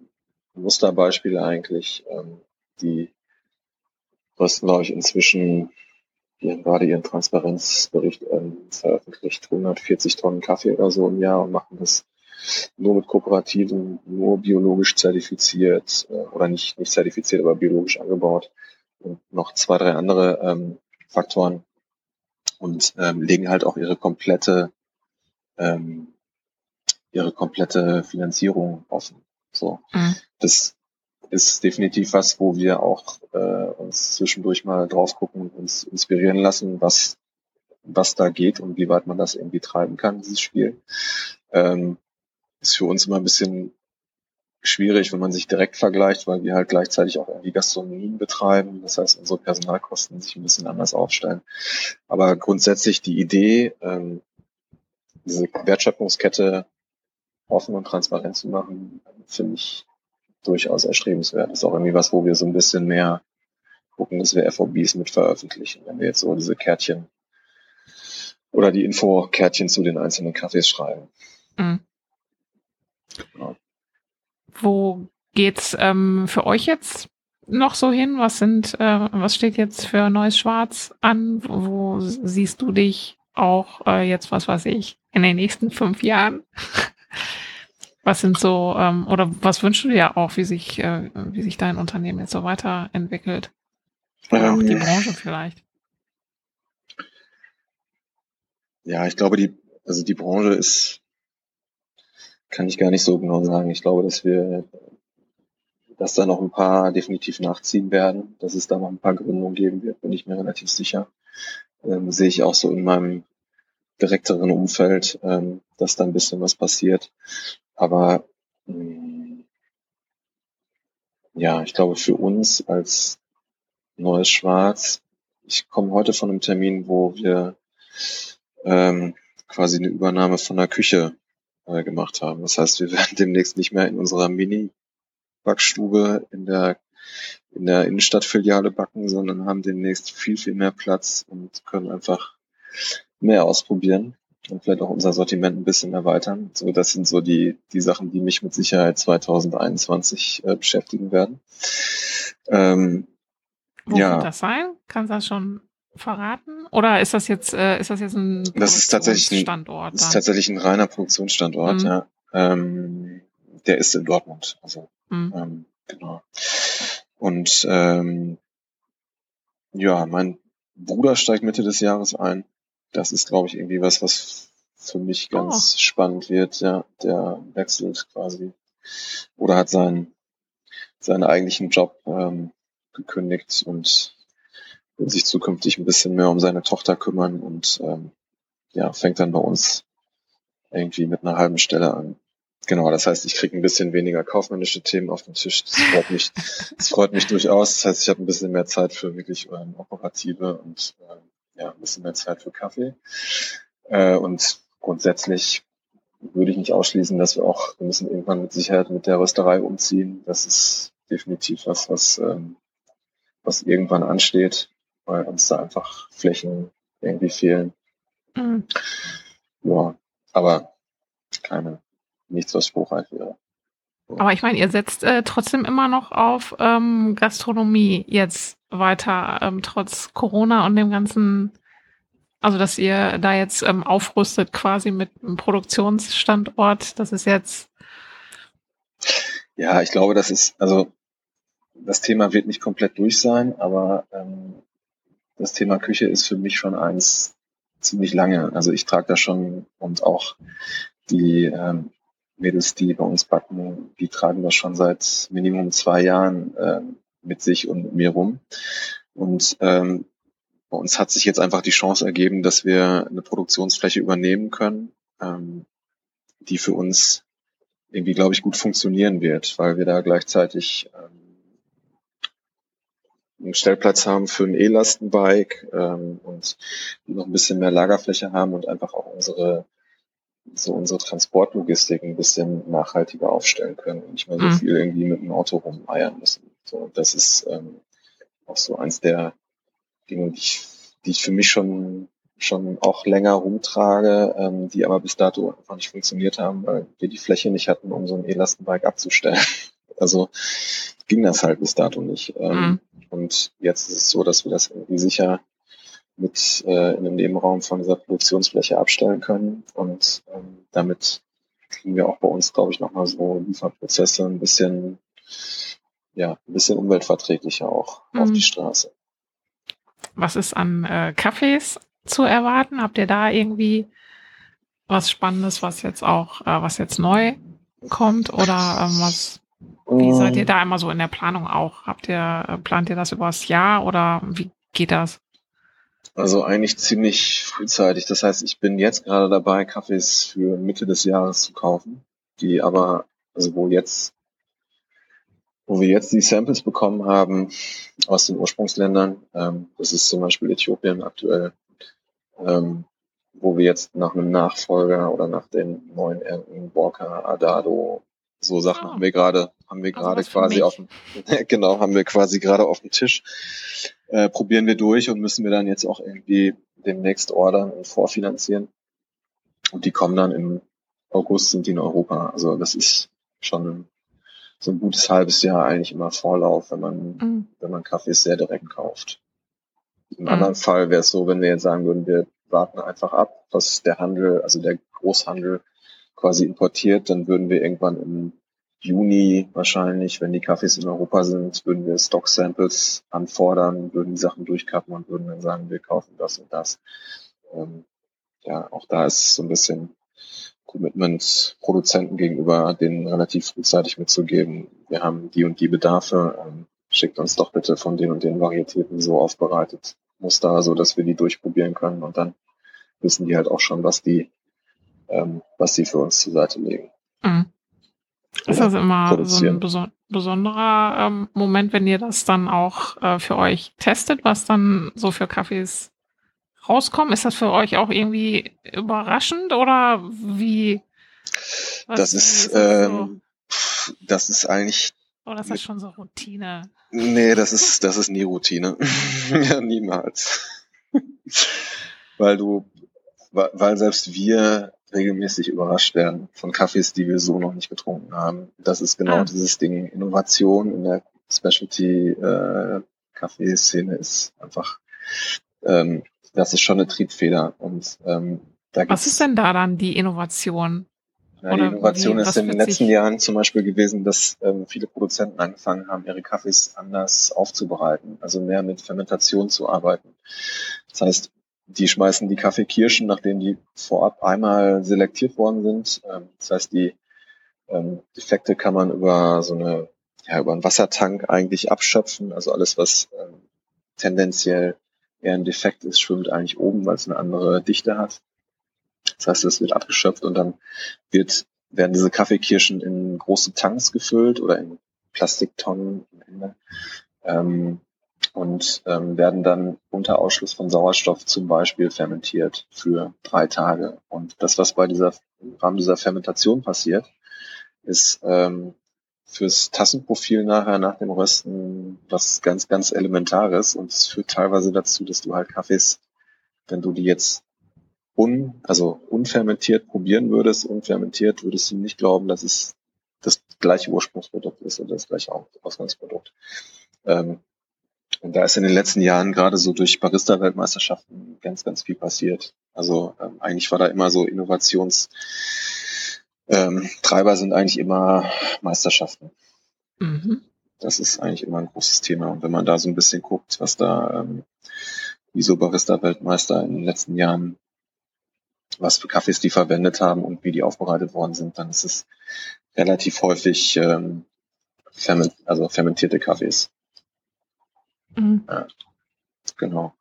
Musterbeispiel eigentlich. Ähm, die rösten, glaube ich, inzwischen die haben gerade ihren Transparenzbericht ähm, veröffentlicht, 140 Tonnen Kaffee oder so im Jahr und machen das nur mit Kooperativen, nur biologisch zertifiziert äh, oder nicht, nicht zertifiziert, aber biologisch angebaut und noch zwei, drei andere ähm, Faktoren und ähm, legen halt auch ihre komplette ähm, ihre komplette Finanzierung offen. So, mhm. das ist definitiv was, wo wir auch äh, uns zwischendurch mal drauf gucken und uns inspirieren lassen, was, was da geht und wie weit man das irgendwie treiben kann, dieses Spiel. Ähm, ist für uns immer ein bisschen schwierig, wenn man sich direkt vergleicht, weil wir halt gleichzeitig auch irgendwie Gastronomien betreiben. Das heißt, unsere Personalkosten sich ein bisschen anders aufstellen. Aber grundsätzlich die Idee, ähm, diese Wertschöpfungskette offen und transparent zu machen, finde ich durchaus erstrebenswert. Das ist auch irgendwie was, wo wir so ein bisschen mehr gucken, dass wir FOBs mit veröffentlichen. Wenn wir jetzt so diese Kärtchen oder die Info-Kärtchen zu den einzelnen Kaffees schreiben. Mhm. Genau. Wo geht's ähm, für euch jetzt noch so hin? Was sind, äh, was steht jetzt für Neues Schwarz an? Wo siehst du dich auch äh, jetzt, was weiß ich, in den nächsten fünf Jahren? was sind so, ähm, oder was wünschst du dir auch, wie sich, äh, wie sich dein Unternehmen jetzt so weiterentwickelt? Oder auch die ähm. Branche vielleicht? Ja, ich glaube, die, also die Branche ist kann ich gar nicht so genau sagen. Ich glaube, dass wir, dass da noch ein paar definitiv nachziehen werden, dass es da noch ein paar Gründungen geben wird, bin ich mir relativ sicher. Ähm, sehe ich auch so in meinem direkteren Umfeld, ähm, dass da ein bisschen was passiert. Aber mh, mm, ja, ich glaube für uns als Neues Schwarz, ich komme heute von einem Termin, wo wir ähm, quasi eine Übernahme von der Küche äh, gemacht haben. Das heißt, wir werden demnächst nicht mehr in unserer Mini-Backstube in der, in der Innenstadtfiliale backen, sondern haben demnächst viel, viel mehr Platz und können einfach mehr ausprobieren und vielleicht auch unser Sortiment ein bisschen erweitern. So, das sind so die, die Sachen, die mich mit Sicherheit 2021 äh, beschäftigen werden. Ähm, Wo ja. wird das sein? Kannst du das schon verraten? Oder ist das jetzt, äh, ist das jetzt ein das ist tatsächlich ein, Standort? Das ist tatsächlich ein reiner Produktionsstandort, mhm. ja. Ähm, der ist in Dortmund. Also mhm. ähm, genau. Und ähm, ja, mein Bruder steigt Mitte des Jahres ein. Das ist, glaube ich, irgendwie was, was für mich ganz oh. spannend wird. Ja, der wechselt quasi oder hat seinen seinen eigentlichen Job ähm, gekündigt und will sich zukünftig ein bisschen mehr um seine Tochter kümmern und ähm, ja, fängt dann bei uns irgendwie mit einer halben Stelle an. Genau, das heißt, ich kriege ein bisschen weniger kaufmännische Themen auf den Tisch. Das freut mich, das freut mich durchaus. Das heißt, ich habe ein bisschen mehr Zeit für wirklich ähm, operative und äh, ja, ein bisschen mehr Zeit für Kaffee. Äh, und grundsätzlich würde ich nicht ausschließen, dass wir auch, wir müssen irgendwann mit Sicherheit mit der Rösterei umziehen. Das ist definitiv was, was, ähm, was irgendwann ansteht weil uns da einfach Flächen irgendwie fehlen. Mhm. Ja, aber keine, nichts, was spruchreif wäre. Aber ich meine, ihr setzt äh, trotzdem immer noch auf ähm, Gastronomie jetzt weiter, ähm, trotz Corona und dem ganzen, also dass ihr da jetzt ähm, aufrüstet quasi mit einem Produktionsstandort. Das ist jetzt. Ja, ich glaube, das ist, also das Thema wird nicht komplett durch sein, aber ähm, das Thema Küche ist für mich schon eins ziemlich lange. Also ich trage da schon und auch die ähm, Mädels, die bei uns backen, die tragen das schon seit Minimum zwei Jahren äh, mit sich und mit mir rum. Und ähm, bei uns hat sich jetzt einfach die Chance ergeben, dass wir eine Produktionsfläche übernehmen können, ähm, die für uns irgendwie, glaube ich, gut funktionieren wird, weil wir da gleichzeitig ähm, einen Stellplatz haben für ein E-Lastenbike ähm, und noch ein bisschen mehr Lagerfläche haben und einfach auch unsere so unsere Transportlogistik ein bisschen nachhaltiger aufstellen können und nicht mehr so mhm. viel irgendwie mit dem Auto rumeiern müssen. So, das ist ähm, auch so eins der Dinge, die ich, die ich für mich schon schon auch länger rumtrage, ähm, die aber bis dato einfach nicht funktioniert haben, weil wir die Fläche nicht hatten, um so ein E-Lastenbike abzustellen. Also ging das halt bis dato nicht. Ähm, mhm. Und jetzt ist es so, dass wir das irgendwie sicher mit äh, in einem Nebenraum von dieser Produktionsfläche abstellen können. Und ähm, damit kriegen wir auch bei uns, glaube ich, nochmal so Lieferprozesse ein bisschen, ja, ein bisschen umweltverträglicher auch mhm. auf die Straße. Was ist an äh, Kaffees zu erwarten? Habt ihr da irgendwie was Spannendes, was jetzt auch, äh, was jetzt neu kommt oder ähm, was wie seid ihr ähm. da immer so in der Planung auch? Habt ihr, äh, plant ihr das übers Jahr oder wie geht das? Also eigentlich ziemlich frühzeitig. Das heißt, ich bin jetzt gerade dabei, Kaffees für Mitte des Jahres zu kaufen, die aber, also wo jetzt wo wir jetzt die Samples bekommen haben aus den Ursprungsländern, ähm, das ist zum Beispiel Äthiopien aktuell, ähm, wo wir jetzt nach einem Nachfolger oder nach den neuen Ernten Borka, Adado, so Sachen oh. haben wir gerade, haben wir also gerade quasi auf dem, genau, haben wir quasi gerade auf dem Tisch. Äh, probieren wir durch und müssen wir dann jetzt auch irgendwie demnächst ordern und vorfinanzieren. Und die kommen dann im August sind die in Europa. Also das ist schon so ein gutes halbes Jahr eigentlich immer Vorlauf, wenn man, mhm. wenn man Kaffees sehr direkt kauft. Im mhm. anderen Fall wäre es so, wenn wir jetzt sagen würden, wir warten einfach ab, was der Handel, also der Großhandel quasi importiert, dann würden wir irgendwann im Juni wahrscheinlich, wenn die Kaffees in Europa sind, würden wir Stock-Samples anfordern, würden die Sachen durchkappen und würden dann sagen, wir kaufen das und das. Ähm, ja, auch da ist so ein bisschen Commitment Produzenten gegenüber, denen relativ frühzeitig mitzugeben, wir haben die und die Bedarfe, ähm, schickt uns doch bitte von den und den Varietäten so aufbereitet Muster, so dass wir die durchprobieren können und dann wissen die halt auch schon, was die, ähm, was sie für uns zur Seite legen. Mhm. Ist das immer so ein beson besonderer ähm, Moment, wenn ihr das dann auch äh, für euch testet, was dann so für Kaffees rauskommen? Ist das für euch auch irgendwie überraschend oder wie? das ist, ähm, so? das ist eigentlich. Oder ist das schon so Routine? Nee, das ist, das ist nie Routine. ja, niemals. weil du, weil selbst wir regelmäßig überrascht werden von Kaffees, die wir so noch nicht getrunken haben. Das ist genau ah. dieses Ding. Innovation in der Specialty äh, Kaffeeszene ist einfach ähm, das ist schon eine Triebfeder. Und ähm, da Was ist denn da dann die Innovation? Ja, die Innovation wie, ist in den letzten Jahren zum Beispiel gewesen, dass ähm, viele Produzenten angefangen haben, ihre Kaffees anders aufzubereiten, also mehr mit Fermentation zu arbeiten. Das heißt, die schmeißen die Kaffeekirschen, nachdem die vorab einmal selektiert worden sind. Ähm, das heißt, die ähm, Defekte kann man über so eine, ja, über einen Wassertank eigentlich abschöpfen. Also alles, was ähm, tendenziell eher ein Defekt ist, schwimmt eigentlich oben, weil es eine andere Dichte hat. Das heißt, es wird abgeschöpft und dann wird, werden diese Kaffeekirschen in große Tanks gefüllt oder in Plastiktonnen am Ende. Ähm, und ähm, werden dann unter Ausschluss von Sauerstoff zum Beispiel fermentiert für drei Tage. Und das, was bei dieser im Rahmen dieser Fermentation passiert, ist ähm, fürs Tassenprofil nachher nach dem Rösten was ganz, ganz Elementares und es führt teilweise dazu, dass du halt Kaffees, wenn du die jetzt un, also unfermentiert probieren würdest, unfermentiert, würdest du nicht glauben, dass es das gleiche Ursprungsprodukt ist oder das gleiche Ausgangsprodukt. Ähm, und da ist in den letzten Jahren gerade so durch Barista-Weltmeisterschaften ganz, ganz viel passiert. Also ähm, eigentlich war da immer so Innovations, ähm, Treiber sind eigentlich immer Meisterschaften. Mhm. Das ist eigentlich immer ein großes Thema. Und wenn man da so ein bisschen guckt, was da ähm, ISO Barista Weltmeister in den letzten Jahren, was für Kaffees die verwendet haben und wie die aufbereitet worden sind, dann ist es relativ häufig ähm, ferment, also fermentierte Kaffees. Mhm. Ja, genau.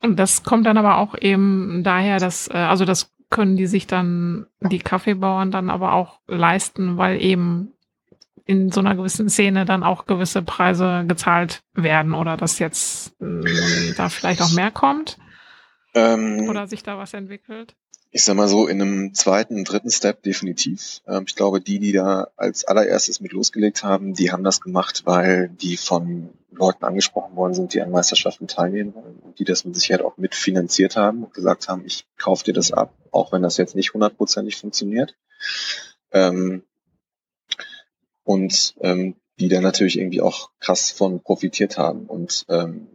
Und das kommt dann aber auch eben daher, dass, äh, also das können die sich dann, die Kaffeebauern dann aber auch leisten, weil eben in so einer gewissen Szene dann auch gewisse Preise gezahlt werden oder dass jetzt äh, da vielleicht auch mehr kommt ähm, oder sich da was entwickelt? Ich sag mal so, in einem zweiten, dritten Step definitiv. Ähm, ich glaube, die, die da als allererstes mit losgelegt haben, die haben das gemacht, weil die von Leuten angesprochen worden sind, die an Meisterschaften teilnehmen wollen und die das mit Sicherheit auch mitfinanziert haben und gesagt haben, ich kaufe dir das ab, auch wenn das jetzt nicht hundertprozentig funktioniert. Ähm, und ähm, die da natürlich irgendwie auch krass von profitiert haben. Und ähm,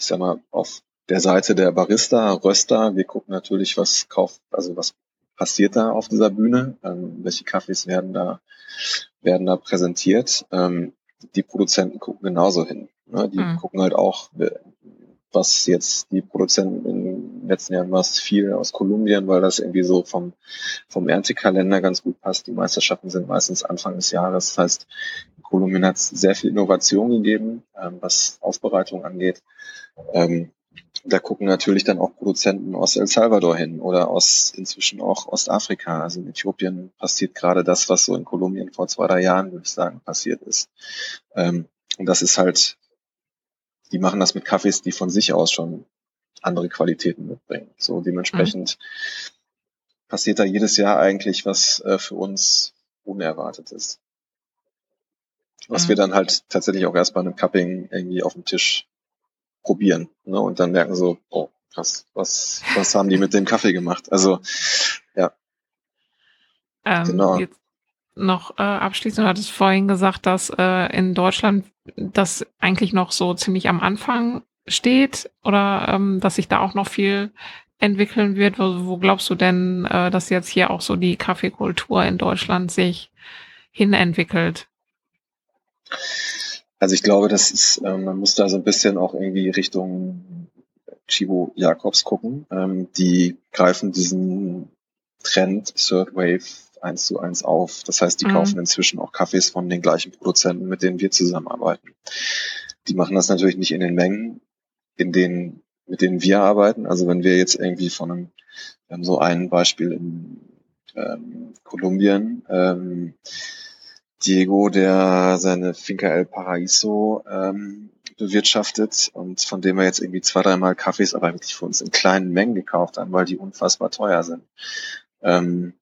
ich sag mal, auf der Seite der Barista, Röster, wir gucken natürlich, was kauft, also was passiert da auf dieser Bühne, ähm, welche Kaffees werden da, werden da präsentiert. Ähm, die Produzenten gucken genauso hin. Ne? Die mhm. gucken halt auch, was jetzt die Produzenten in den letzten Jahren was viel aus Kolumbien, weil das irgendwie so vom, vom Erntekalender ganz gut passt. Die Meisterschaften sind meistens Anfang des Jahres. Das heißt, in Kolumbien hat es sehr viel Innovation gegeben, ähm, was Aufbereitung angeht. Ähm, da gucken natürlich dann auch Produzenten aus El Salvador hin oder aus inzwischen auch Ostafrika. Also in Äthiopien passiert gerade das, was so in Kolumbien vor zwei, drei Jahren, würde ich sagen, passiert ist. Ähm, und das ist halt, die machen das mit Kaffees, die von sich aus schon andere Qualitäten mitbringen. So dementsprechend mhm. passiert da jedes Jahr eigentlich was äh, für uns Unerwartetes. Was mhm. wir dann halt tatsächlich auch erst bei einem Cupping irgendwie auf dem Tisch probieren. Ne? Und dann merken so, oh, krass, was, was haben die mit dem Kaffee gemacht? Also, ja. Ähm, genau. Jetzt noch äh, abschließend, du hattest vorhin gesagt, dass äh, in Deutschland das eigentlich noch so ziemlich am Anfang steht oder ähm, dass sich da auch noch viel entwickeln wird. Wo, wo glaubst du denn, äh, dass jetzt hier auch so die Kaffeekultur in Deutschland sich hinentwickelt? Also ich glaube, das ist, ähm, man muss da so ein bisschen auch irgendwie Richtung Chibo Jacobs gucken. Ähm, die greifen diesen Trend Third Wave eins zu eins auf. Das heißt, die mhm. kaufen inzwischen auch Kaffees von den gleichen Produzenten, mit denen wir zusammenarbeiten. Die machen das natürlich nicht in den Mengen, in denen, mit denen wir arbeiten. Also wenn wir jetzt irgendwie von einem, wir haben so ein Beispiel in ähm, Kolumbien, ähm, Diego, der seine Finca El Paraíso ähm, bewirtschaftet und von dem wir jetzt irgendwie zwei, dreimal Kaffees, aber wirklich für uns in kleinen Mengen gekauft haben, weil die unfassbar teuer sind. Ähm,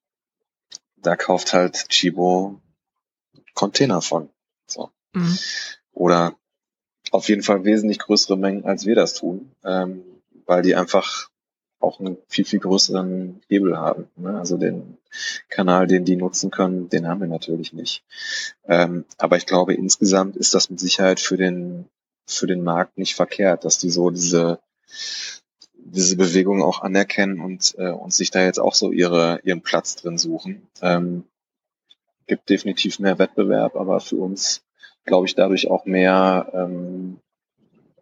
da kauft halt Chibo Container von. So. Mhm. Oder auf jeden Fall wesentlich größere Mengen, als wir das tun, ähm, weil die einfach auch einen viel, viel größeren Hebel haben. Ne? Also den Kanal, den die nutzen können, den haben wir natürlich nicht. Ähm, aber ich glaube, insgesamt ist das mit Sicherheit für den, für den Markt nicht verkehrt, dass die so diese, diese Bewegung auch anerkennen und, äh, und sich da jetzt auch so ihre, ihren Platz drin suchen. Ähm, gibt definitiv mehr Wettbewerb, aber für uns, glaube ich, dadurch auch mehr ähm,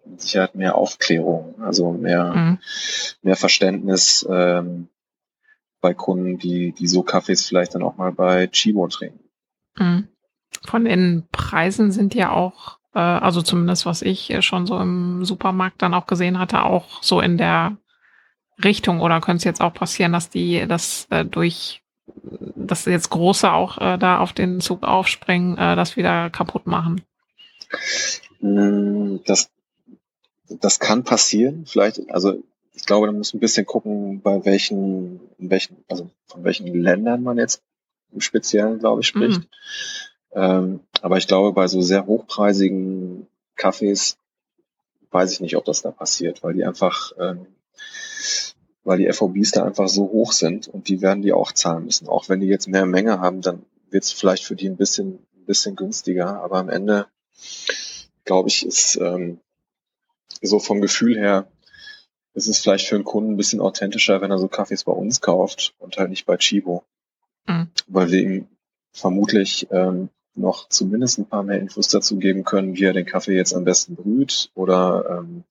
mit Sicherheit mehr Aufklärung, also mehr, mhm. mehr Verständnis ähm, bei Kunden, die, die so Kaffees vielleicht dann auch mal bei Chibo trinken. Mhm. Von den Preisen sind ja auch, äh, also zumindest was ich schon so im Supermarkt dann auch gesehen hatte, auch so in der Richtung oder könnte es jetzt auch passieren, dass die das äh, durch dass jetzt große auch äh, da auf den Zug aufspringen, äh, das wieder kaputt machen? Mm, das das kann passieren. Vielleicht, also ich glaube, da muss ein bisschen gucken, bei welchen, in welchen, also von welchen Ländern man jetzt im Speziellen, glaube ich, spricht. Mhm. Ähm, aber ich glaube, bei so sehr hochpreisigen Kaffees weiß ich nicht, ob das da passiert, weil die einfach, ähm, weil die FOBs da einfach so hoch sind und die werden die auch zahlen müssen. Auch wenn die jetzt mehr Menge haben, dann wird es vielleicht für die ein bisschen, ein bisschen günstiger. Aber am Ende, glaube ich, ist ähm, so vom Gefühl her ist es vielleicht für einen Kunden ein bisschen authentischer, wenn er so Kaffees bei uns kauft und halt nicht bei Chibo. Mhm. Weil wir ihm vermutlich ähm, noch zumindest ein paar mehr Infos dazu geben können, wie er den Kaffee jetzt am besten brüht oder ähm,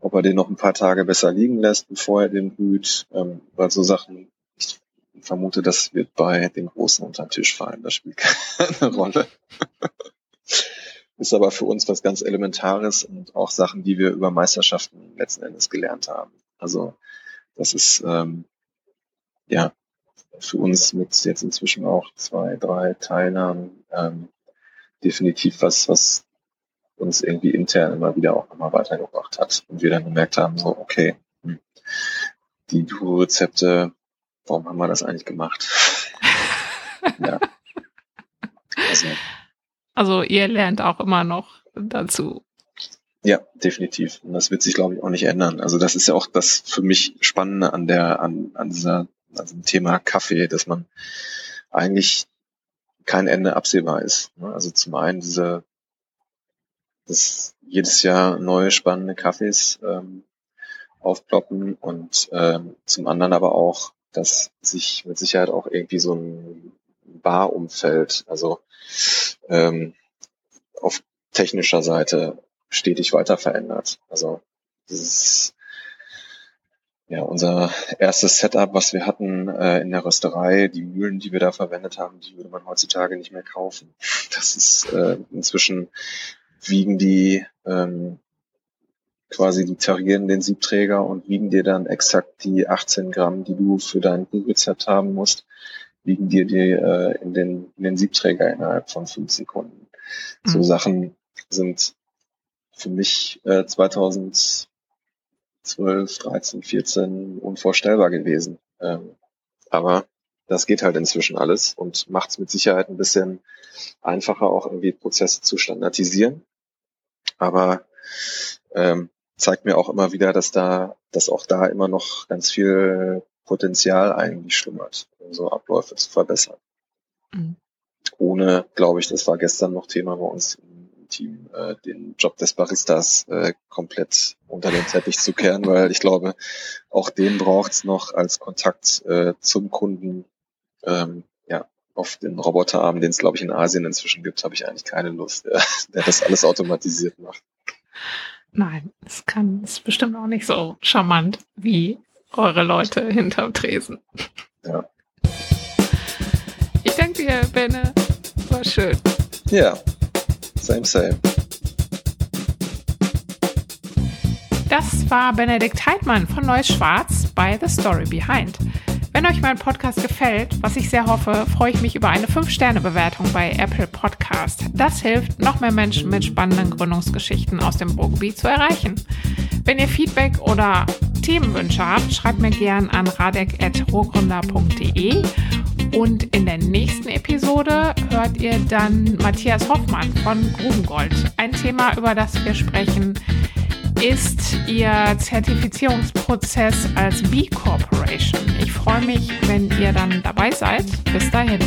ob er den noch ein paar Tage besser liegen lässt, bevor er den brüht, ähm, weil so Sachen, ich vermute, das wird bei den Großen unter den Tisch fallen, das spielt keine Rolle ist aber für uns was ganz Elementares und auch Sachen, die wir über Meisterschaften letzten Endes gelernt haben. Also das ist ähm, ja für uns mit jetzt inzwischen auch zwei, drei Teilnahmen ähm, definitiv was, was uns irgendwie intern immer wieder auch nochmal weitergebracht hat und wir dann gemerkt haben, so okay, hm, die Duro-Rezepte, warum haben wir das eigentlich gemacht? ja. Also also ihr lernt auch immer noch dazu. Ja, definitiv. Und das wird sich, glaube ich, auch nicht ändern. Also das ist ja auch das für mich Spannende an der, an, an dieser, an diesem Thema Kaffee, dass man eigentlich kein Ende absehbar ist. Ne? Also zum einen diese, dass jedes Jahr neue spannende Kaffees ähm, aufploppen und ähm, zum anderen aber auch, dass sich mit Sicherheit auch irgendwie so ein Barumfeld, also ähm, auf technischer Seite stetig weiter verändert. Also dieses ja, unser erstes Setup, was wir hatten äh, in der Rösterei, die Mühlen, die wir da verwendet haben, die würde man heutzutage nicht mehr kaufen. Das ist äh, inzwischen wiegen die ähm, quasi, die tarieren den Siebträger und wiegen dir dann exakt die 18 Gramm, die du für dein Buchrezept haben musst, wiegen dir die äh, in, den, in den Siebträger innerhalb von fünf Sekunden. Mhm. So Sachen sind für mich äh, 2012, 13, 14 unvorstellbar gewesen. Ähm, aber das geht halt inzwischen alles und macht es mit Sicherheit ein bisschen einfacher, auch irgendwie Prozesse zu standardisieren. Aber ähm, zeigt mir auch immer wieder, dass da, dass auch da immer noch ganz viel Potenzial eigentlich schlummert, um so Abläufe zu verbessern. Mhm. Ohne, glaube ich, das war gestern noch Thema bei uns im Team, äh, den Job des Baristas äh, komplett unter den Teppich zu kehren, weil ich glaube, auch den braucht's noch als Kontakt äh, zum Kunden. Ähm, ja, auf den Roboterarm, den es, glaube ich, in Asien inzwischen gibt, habe ich eigentlich keine Lust, der, der das alles automatisiert macht. Nein, es kann, ist bestimmt auch nicht so charmant wie eure Leute hinterm Tresen. Ja. Ich danke dir, Benne. War schön. Ja, same, same. Das war Benedikt Heidmann von Neues Schwarz bei The Story Behind. Wenn euch mein Podcast gefällt, was ich sehr hoffe, freue ich mich über eine 5-Sterne-Bewertung bei Apple Podcast. Das hilft, noch mehr Menschen mit spannenden Gründungsgeschichten aus dem Ruhrgebiet zu erreichen. Wenn ihr Feedback oder Themenwünsche habt, schreibt mir gern an radek.ruhrgründer.de und in der nächsten Episode hört ihr dann Matthias Hoffmann von Grubengold. Ein Thema, über das wir sprechen, ist Ihr Zertifizierungsprozess als B Corporation. Ich freue mich, wenn ihr dann dabei seid. Bis dahin.